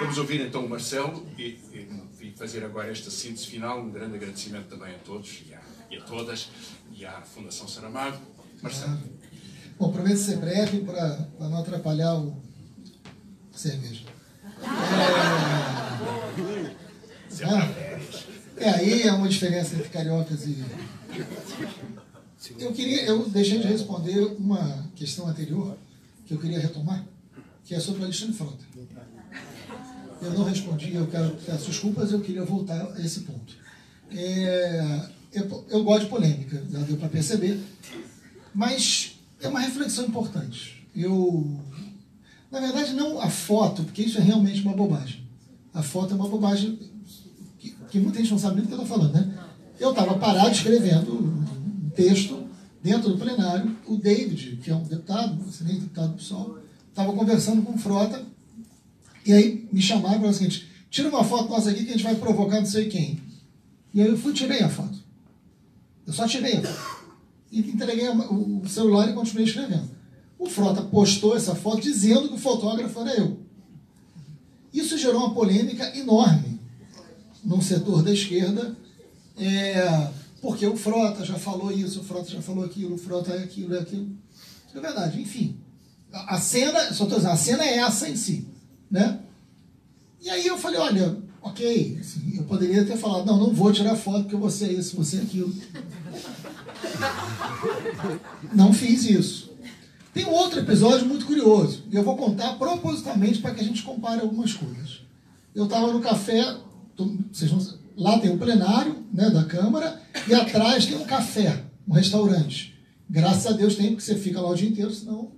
Vamos ouvir então o Marcelo e, e- e fazer agora esta síntese final. Um grande agradecimento também a todos e a, e a todas e à Fundação Saramago. Marcelo. Bom, prometo ser breve para para não atrapalhar o cerveja. É, é, aí é uma diferença entre cariocas e. Eu queria, eu deixei de responder uma questão anterior que eu queria retomar, que é sobre o Alexandre Frota. Eu não respondi, eu quero peço desculpas, eu queria voltar a esse ponto. É, eu, eu gosto de polêmica, já deu para perceber, mas é uma reflexão importante. Eu, na verdade, não a foto, porque isso é realmente uma bobagem. A foto é uma bobagem que, que muita gente não sabe nem do que eu estou falando, né? Eu estava parado escrevendo um texto dentro do plenário. O David, que é um deputado, um excelente deputado do PSOL, estava conversando com o Frota e aí me chamaram e falaram o seguinte: tira uma foto nossa aqui que a gente vai provocar não sei quem. E aí eu fui tirei a foto. Eu só tirei a foto. E entreguei o celular e continuei escrevendo. O Frota postou essa foto dizendo que o fotógrafo era eu. Isso gerou uma polêmica enorme no setor da esquerda, é, porque o Frota já falou isso, o Frota já falou aquilo, o Frota é aquilo, é aquilo. É verdade, enfim. A cena, só estou dizendo, a cena é essa em si. Né? E aí eu falei, olha, ok, assim, eu poderia ter falado, não, não vou tirar foto porque você é isso, você é aquilo. Não fiz isso. Tem um outro episódio muito curioso, e eu vou contar propositalmente para que a gente compare algumas coisas. Eu estava no café, vocês vão, lá tem o plenário né, da Câmara, e atrás tem um café, um restaurante. Graças a Deus tem, porque você fica lá o dia inteiro, senão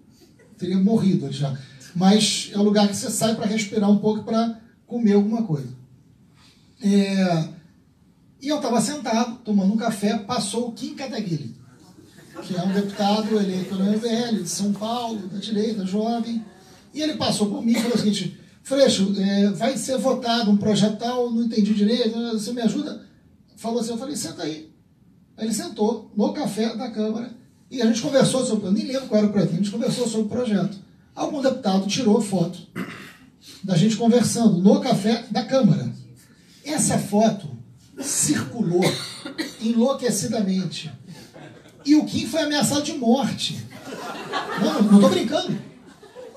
teria morrido já. Mas é o lugar que você sai para respirar um pouco, para comer alguma coisa. É, e eu estava sentado, tomando um café, passou o Kim Kataguiri, que é um deputado eleito pelo MBL, de São Paulo, da direita, jovem. E ele passou por mim e falou o seguinte: Freixo, é, vai ser votado um projeto tal, não entendi direito, você me ajuda? Falou assim, eu falei, senta aí. Aí ele sentou no café da Câmara e a gente conversou sobre, eu nem lembro qual era o projeto, a gente conversou sobre o projeto. Algum deputado tirou foto da gente conversando no café da Câmara. Essa foto circulou enlouquecidamente. E o Kim foi ameaçado de morte. Não, não estou brincando.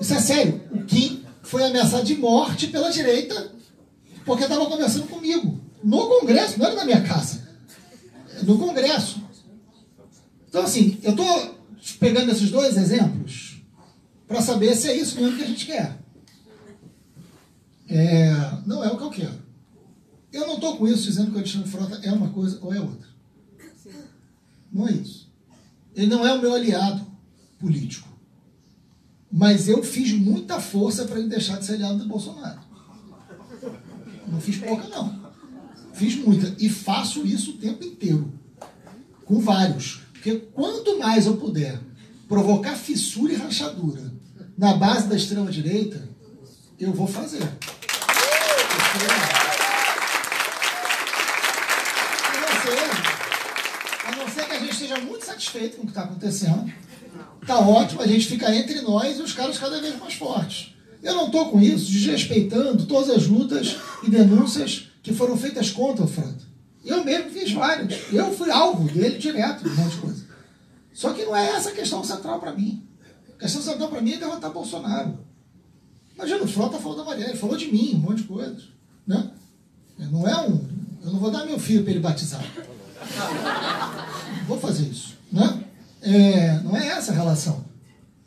Isso é sério. O Kim foi ameaçado de morte pela direita porque estava conversando comigo. No Congresso, não era na minha casa. No Congresso. Então, assim, eu estou pegando esses dois exemplos para saber se é isso mesmo que a gente quer. É, não é o que eu quero. Eu não estou com isso dizendo que o Alexandre Frota é uma coisa ou é outra. Não é isso. Ele não é o meu aliado político. Mas eu fiz muita força para ele deixar de ser aliado do Bolsonaro. Não fiz pouca, não. Fiz muita. E faço isso o tempo inteiro. Com vários. Porque quanto mais eu puder provocar fissura e rachadura na base da extrema-direita, eu vou fazer. A não ser que a gente esteja muito satisfeito com o que está acontecendo. Está ótimo, a gente fica entre nós e os caras cada vez mais fortes. Eu não estou com isso desrespeitando todas as lutas e denúncias que foram feitas contra o Frota. Eu mesmo fiz várias. Eu fui alvo dele direto, um monte de coisa. Só que não é essa a questão central para mim. A questão central para mim é derrotar Bolsonaro. Imagina, o Frota falou da Maria, ele falou de mim, um monte de coisas. Né? Não é um. Eu não vou dar meu filho para ele batizar. Vou fazer isso. Né? É, não é essa a relação.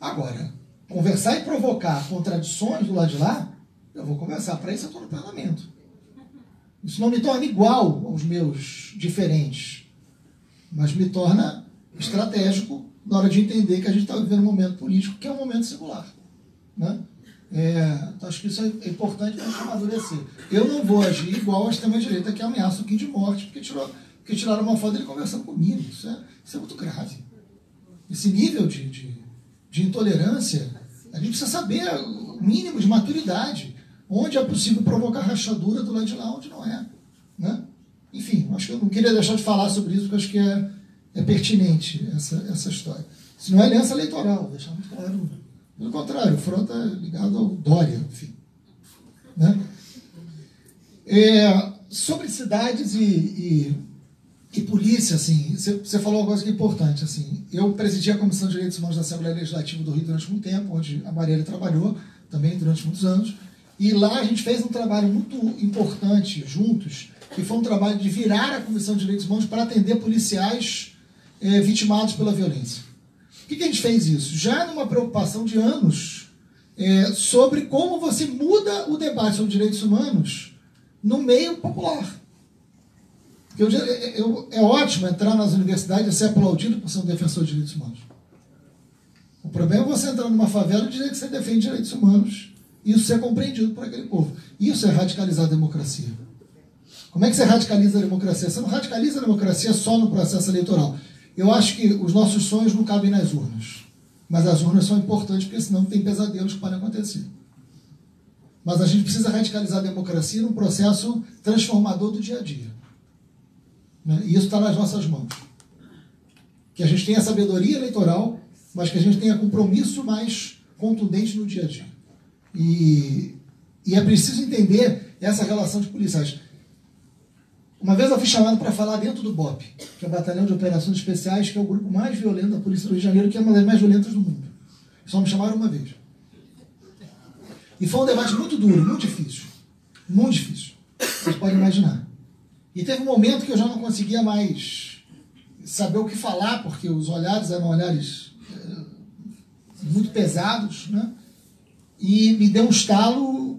Agora, conversar e provocar contradições do lado de lá, eu vou conversar. Para isso eu estou no parlamento. Isso não me torna igual aos meus diferentes, mas me torna estratégico na hora de entender que a gente está vivendo um momento político que é um momento singular. Né? É, então acho que isso é importante para a gente amadurecer. Eu não vou agir igual a extrema-direita que ameaça o Kim de morte, porque, tirou, porque tiraram uma foto dele conversando comigo. Isso é, isso é muito grave. Esse nível de, de, de intolerância, a gente precisa saber o mínimo de maturidade. Onde é possível provocar rachadura do lado de lá, onde não é. Né? Enfim, acho que eu não queria deixar de falar sobre isso, porque acho que é, é pertinente essa, essa história. Se não é aliança eleitoral, deixar muito claro. Pelo contrário, o Frota é ligado ao Dória, enfim. Né? É, sobre cidades e, e, e polícia, assim, você falou uma coisa que é importante. Assim, eu presidi a Comissão de Direitos Humanos da Assembleia Legislativa do Rio durante muito tempo, onde a Marielle trabalhou também durante muitos anos. E lá a gente fez um trabalho muito importante juntos, que foi um trabalho de virar a Comissão de Direitos Humanos para atender policiais é, vitimados pela violência. Por que, que a gente fez isso? Já numa preocupação de anos é, sobre como você muda o debate sobre direitos humanos no meio popular. Eu, eu, é ótimo entrar nas universidades e ser aplaudido por ser um defensor de direitos humanos. O problema é você entrar numa favela e dizer que você defende direitos humanos e isso ser compreendido por aquele povo. Isso é radicalizar a democracia. Como é que você radicaliza a democracia? Você não radicaliza a democracia só no processo eleitoral. Eu acho que os nossos sonhos não cabem nas urnas. Mas as urnas são importantes porque senão tem pesadelos que podem acontecer. Mas a gente precisa radicalizar a democracia num processo transformador do dia a dia. Né? E isso está nas nossas mãos. Que a gente tenha sabedoria eleitoral, mas que a gente tenha compromisso mais contundente no dia a dia. E, e é preciso entender essa relação de policiais. Uma vez eu fui chamado para falar dentro do BOP, que é o Batalhão de Operações Especiais, que é o grupo mais violento da Polícia do Rio de Janeiro, que é uma das mais violentas do mundo. Só me chamaram uma vez. E foi um debate muito duro, muito difícil. Muito difícil. Vocês podem imaginar. E teve um momento que eu já não conseguia mais saber o que falar, porque os olhares eram olhares eh, muito pesados, né? E me deu um estalo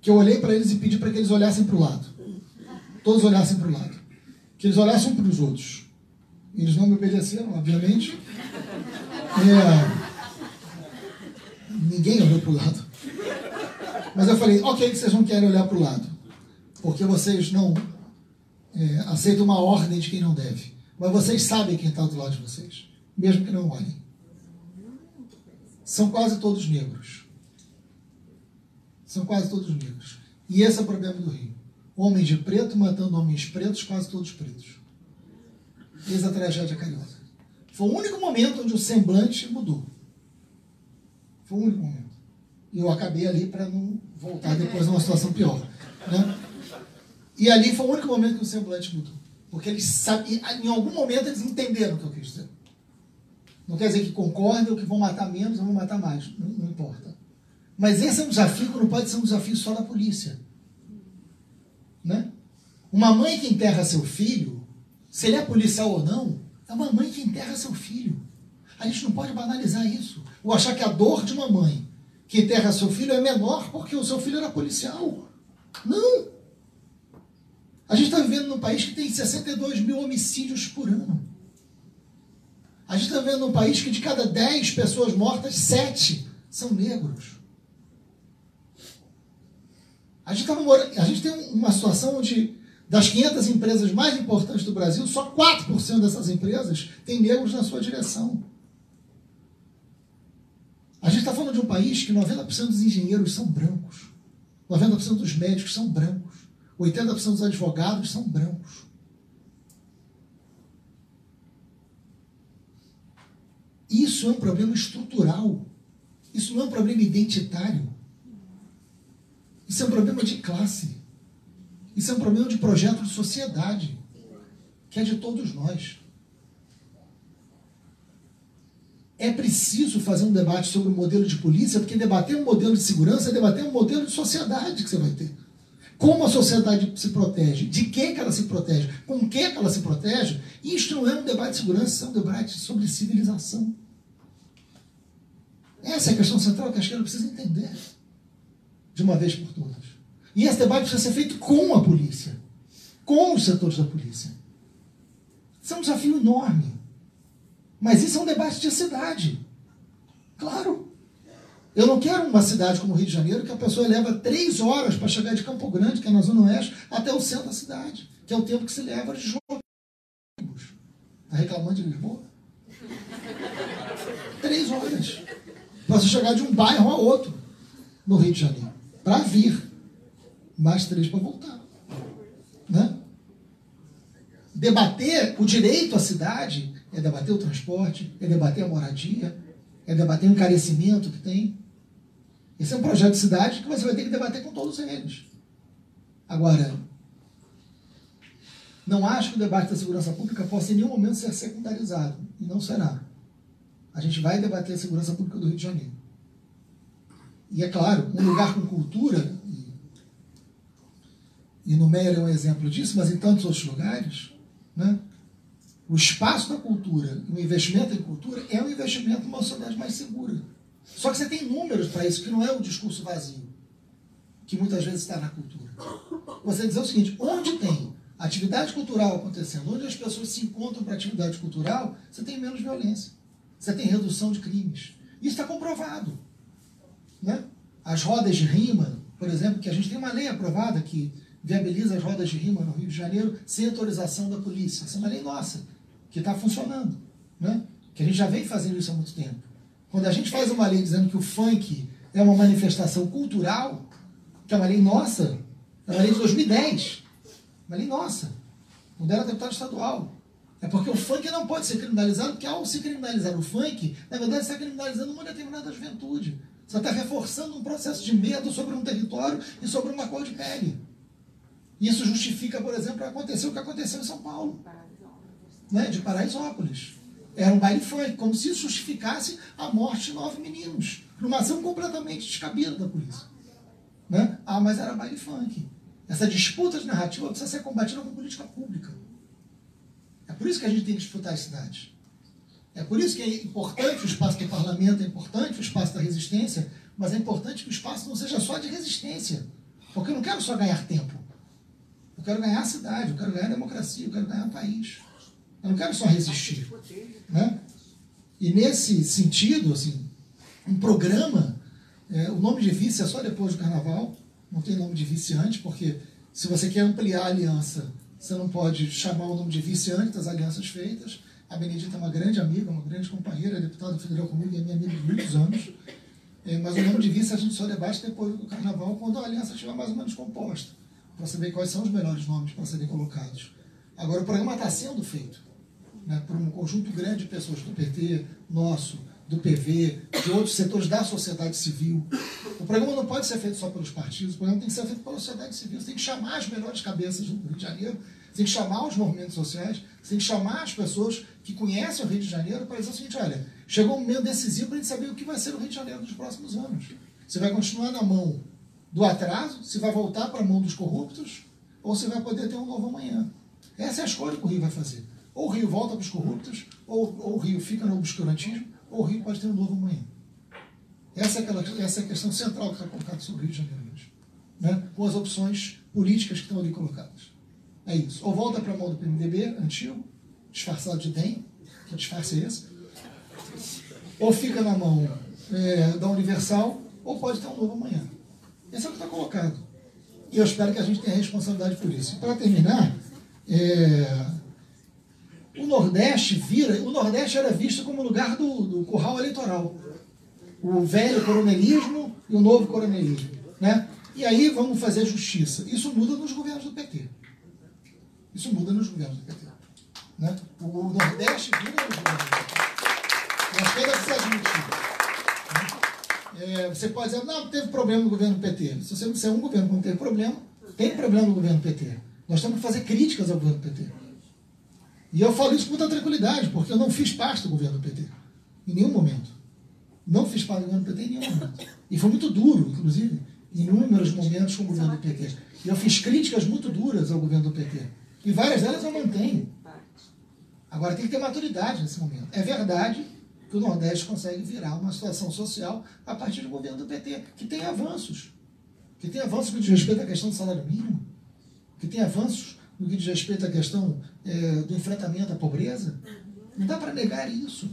que eu olhei para eles e pedi para que eles olhassem para o lado. Todos olhassem para o lado. Que eles olhassem para os outros. Eles não me obedeceram, obviamente. É... Ninguém olhou para o lado. Mas eu falei, ok, que vocês não querem olhar para o lado. Porque vocês não é, aceitam uma ordem de quem não deve. Mas vocês sabem quem está do lado de vocês. Mesmo que não olhem. São quase todos negros. São quase todos negros. E esse é o problema do Rio. Homens de preto matando homens pretos, quase todos pretos. Eis a tragédia carioca. Foi o único momento onde o semblante mudou. Foi o único momento. E eu acabei ali para não voltar depois numa situação pior. Né? E ali foi o único momento que o semblante mudou. Porque eles sabem, em algum momento eles entenderam o que eu quis dizer. Não quer dizer que concordem ou que vão matar menos ou vão matar mais. Não, não importa. Mas esse é um desafio que não pode ser um desafio só da polícia. Né? Uma mãe que enterra seu filho, se ele é policial ou não, é uma mãe que enterra seu filho. A gente não pode banalizar isso. Ou achar que a dor de uma mãe que enterra seu filho é menor porque o seu filho era policial. Não! A gente está vivendo num país que tem 62 mil homicídios por ano. A gente está vivendo num país que de cada 10 pessoas mortas, 7 são negros. A gente, tá a gente tem uma situação onde, das 500 empresas mais importantes do Brasil, só 4% dessas empresas têm negros na sua direção. A gente está falando de um país que 90% dos engenheiros são brancos, 90% dos médicos são brancos, 80% dos advogados são brancos. Isso é um problema estrutural. Isso não é um problema identitário. Isso é um problema de classe. Isso é um problema de projeto de sociedade, que é de todos nós. É preciso fazer um debate sobre o modelo de polícia, porque debater um modelo de segurança é debater um modelo de sociedade que você vai ter. Como a sociedade se protege, de que, que ela se protege, com que, que ela se protege. Isto não é um debate de segurança, é um debate sobre civilização. Essa é a questão central que a esquerda precisa entender de uma vez por todas. E esse debate precisa ser feito com a polícia, com os setores da polícia. Isso é um desafio enorme. Mas isso é um debate de cidade. Claro. Eu não quero uma cidade como o Rio de Janeiro que a pessoa leva três horas para chegar de Campo Grande, que é na Zona Oeste, até o centro da cidade, que é o tempo que se leva de jogo. Está reclamando de Lisboa? Três horas. Para você chegar de um bairro a outro no Rio de Janeiro para vir, mais três para voltar. Né? Debater o direito à cidade é debater o transporte, é debater a moradia, é debater o encarecimento que tem. Esse é um projeto de cidade que você vai ter que debater com todos eles. Agora, não acho que o debate da segurança pública possa em nenhum momento ser secundarizado. E não será. A gente vai debater a segurança pública do Rio de Janeiro. E é claro, um lugar com cultura, e, no Meyer é um exemplo disso, mas em tantos outros lugares, né? o espaço da cultura, o investimento em cultura é um investimento numa sociedade mais segura. Só que você tem números para isso, que não é o discurso vazio, que muitas vezes está na cultura. Você dizer o seguinte: onde tem atividade cultural acontecendo, onde as pessoas se encontram para atividade cultural, você tem menos violência, você tem redução de crimes. Isso está comprovado. Né? As rodas de rima, por exemplo, que a gente tem uma lei aprovada que viabiliza as rodas de rima no Rio de Janeiro sem autorização da polícia. Essa é uma lei nossa, que está funcionando. Né? Que a gente já vem fazendo isso há muito tempo. Quando a gente faz uma lei dizendo que o funk é uma manifestação cultural, que é uma lei nossa, é uma lei de 2010, uma lei nossa, quando era deputado estadual. É porque o funk não pode ser criminalizado, porque ao se criminalizar o funk, na verdade está criminalizando uma determinada juventude. Você está reforçando um processo de medo sobre um território e sobre uma cor de pele. Isso justifica, por exemplo, acontecer o que aconteceu em São Paulo, né, de Paraisópolis. Era um baile funk, como se isso justificasse a morte de nove meninos, numa ação completamente descabida da polícia. Né? Ah, mas era baile funk. Essa disputa de narrativa precisa ser combatida com política pública. É por isso que a gente tem que disputar as cidades. É por isso que é importante o espaço do parlamento, é importante o espaço da resistência, mas é importante que o espaço não seja só de resistência. Porque eu não quero só ganhar tempo. Eu quero ganhar a cidade, eu quero ganhar a democracia, eu quero ganhar o país. Eu não quero só resistir. Né? E nesse sentido, assim, um programa, é, o nome de vice é só depois do carnaval, não tem nome de vice antes, porque se você quer ampliar a aliança, você não pode chamar o nome de vice antes das alianças feitas. A Benedita é uma grande amiga, uma grande companheira, é deputada federal comigo e é minha amiga de muitos anos. É, mas o nome de vice a gente só debate depois do carnaval, quando a aliança estiver mais ou menos composta, para saber quais são os melhores nomes para serem colocados. Agora, o programa está sendo feito né, por um conjunto grande de pessoas do PT, nosso, do PV, de outros setores da sociedade civil. O programa não pode ser feito só pelos partidos, o programa tem que ser feito pela sociedade civil. Você tem que chamar as melhores cabeças do Rio de Janeiro, você tem que chamar os movimentos sociais, você tem que chamar as pessoas que conhecem o Rio de Janeiro para dizer o seguinte: olha, chegou um momento decisivo para a gente saber o que vai ser o Rio de Janeiro nos próximos anos. Você vai continuar na mão do atraso, se vai voltar para a mão dos corruptos, ou você vai poder ter um novo amanhã. Essa é a escolha que o Rio vai fazer. Ou o Rio volta para os corruptos, ou, ou o Rio fica no obscurantismo, ou o Rio pode ter um novo amanhã. Essa é, aquela, essa é a questão central que está colocada sobre o Rio de Janeiro hoje. Né? Com as opções políticas que estão ali colocadas. É isso. Ou volta para a mão do PMDB, antigo, disfarçado de DEM, que disfarce é esse, ou fica na mão é, da Universal, ou pode ter um novo amanhã. Esse é o que está colocado. E eu espero que a gente tenha responsabilidade por isso. Para terminar, é, Nordeste vira. O Nordeste era visto como lugar do, do curral eleitoral. O velho coronelismo e o novo coronelismo. Né? E aí vamos fazer justiça. Isso muda nos governos do PT. Isso muda nos governos do PT. Né? O Nordeste vira nos governos do PT. E a esquerda precisa admitir. É, você pode dizer, não, teve problema no governo PT. Se você disser um governo que não teve problema, tem problema no governo PT. Nós temos que fazer críticas ao governo PT. E eu falo isso com muita tranquilidade, porque eu não fiz parte do governo do PT. Em nenhum momento. Não fiz parte do governo do PT em nenhum momento. E foi muito duro, inclusive, em inúmeros momentos com o governo do PT. E eu fiz críticas muito duras ao governo do PT. E várias delas eu mantenho. Agora tem que ter maturidade nesse momento. É verdade que o Nordeste consegue virar uma situação social a partir do governo do PT, que tem avanços. Que tem avanços que diz respeito à questão do salário mínimo, que tem avanços no que diz respeito à questão é, do enfrentamento à pobreza. Não dá para negar isso.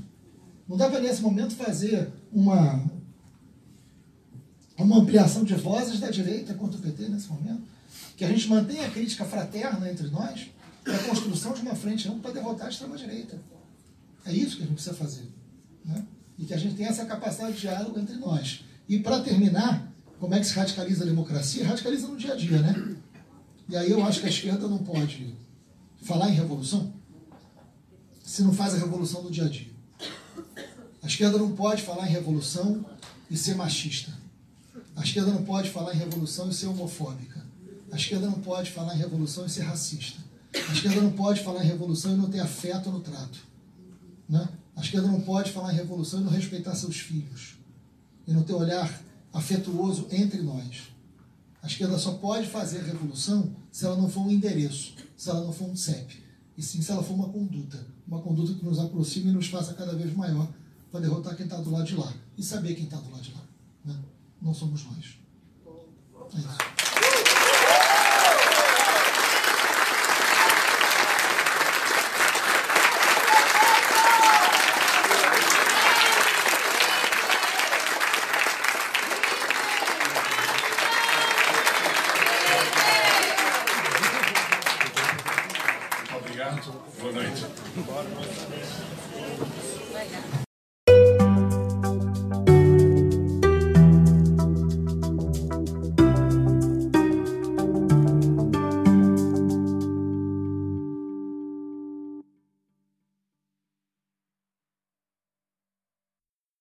Não dá para, nesse momento, fazer uma, uma ampliação de vozes da direita contra o PT nesse momento. Que a gente mantenha a crítica fraterna entre nós para a construção de uma frente ampla para derrotar a extrema-direita. É isso que a gente precisa fazer. Né? E que a gente tenha essa capacidade de diálogo entre nós. E, para terminar, como é que se radicaliza a democracia? Radicaliza no dia a dia, né? E aí eu acho que a esquerda não pode falar em revolução se não faz a revolução no dia a dia. A esquerda não pode falar em revolução e ser machista. A esquerda não pode falar em revolução e ser homofóbica. A esquerda não pode falar em revolução e ser racista. A esquerda não pode falar em revolução e não ter afeto no trato. Né? A esquerda não pode falar em revolução e não respeitar seus filhos. E não ter olhar afetuoso entre nós. A esquerda só pode fazer revolução se ela não for um endereço, se ela não for um CEP, e sim se ela for uma conduta, uma conduta que nos aproxime e nos faça cada vez maior para derrotar quem está do lado de lá. E saber quem está do lado de lá. Né? Não somos nós. É isso.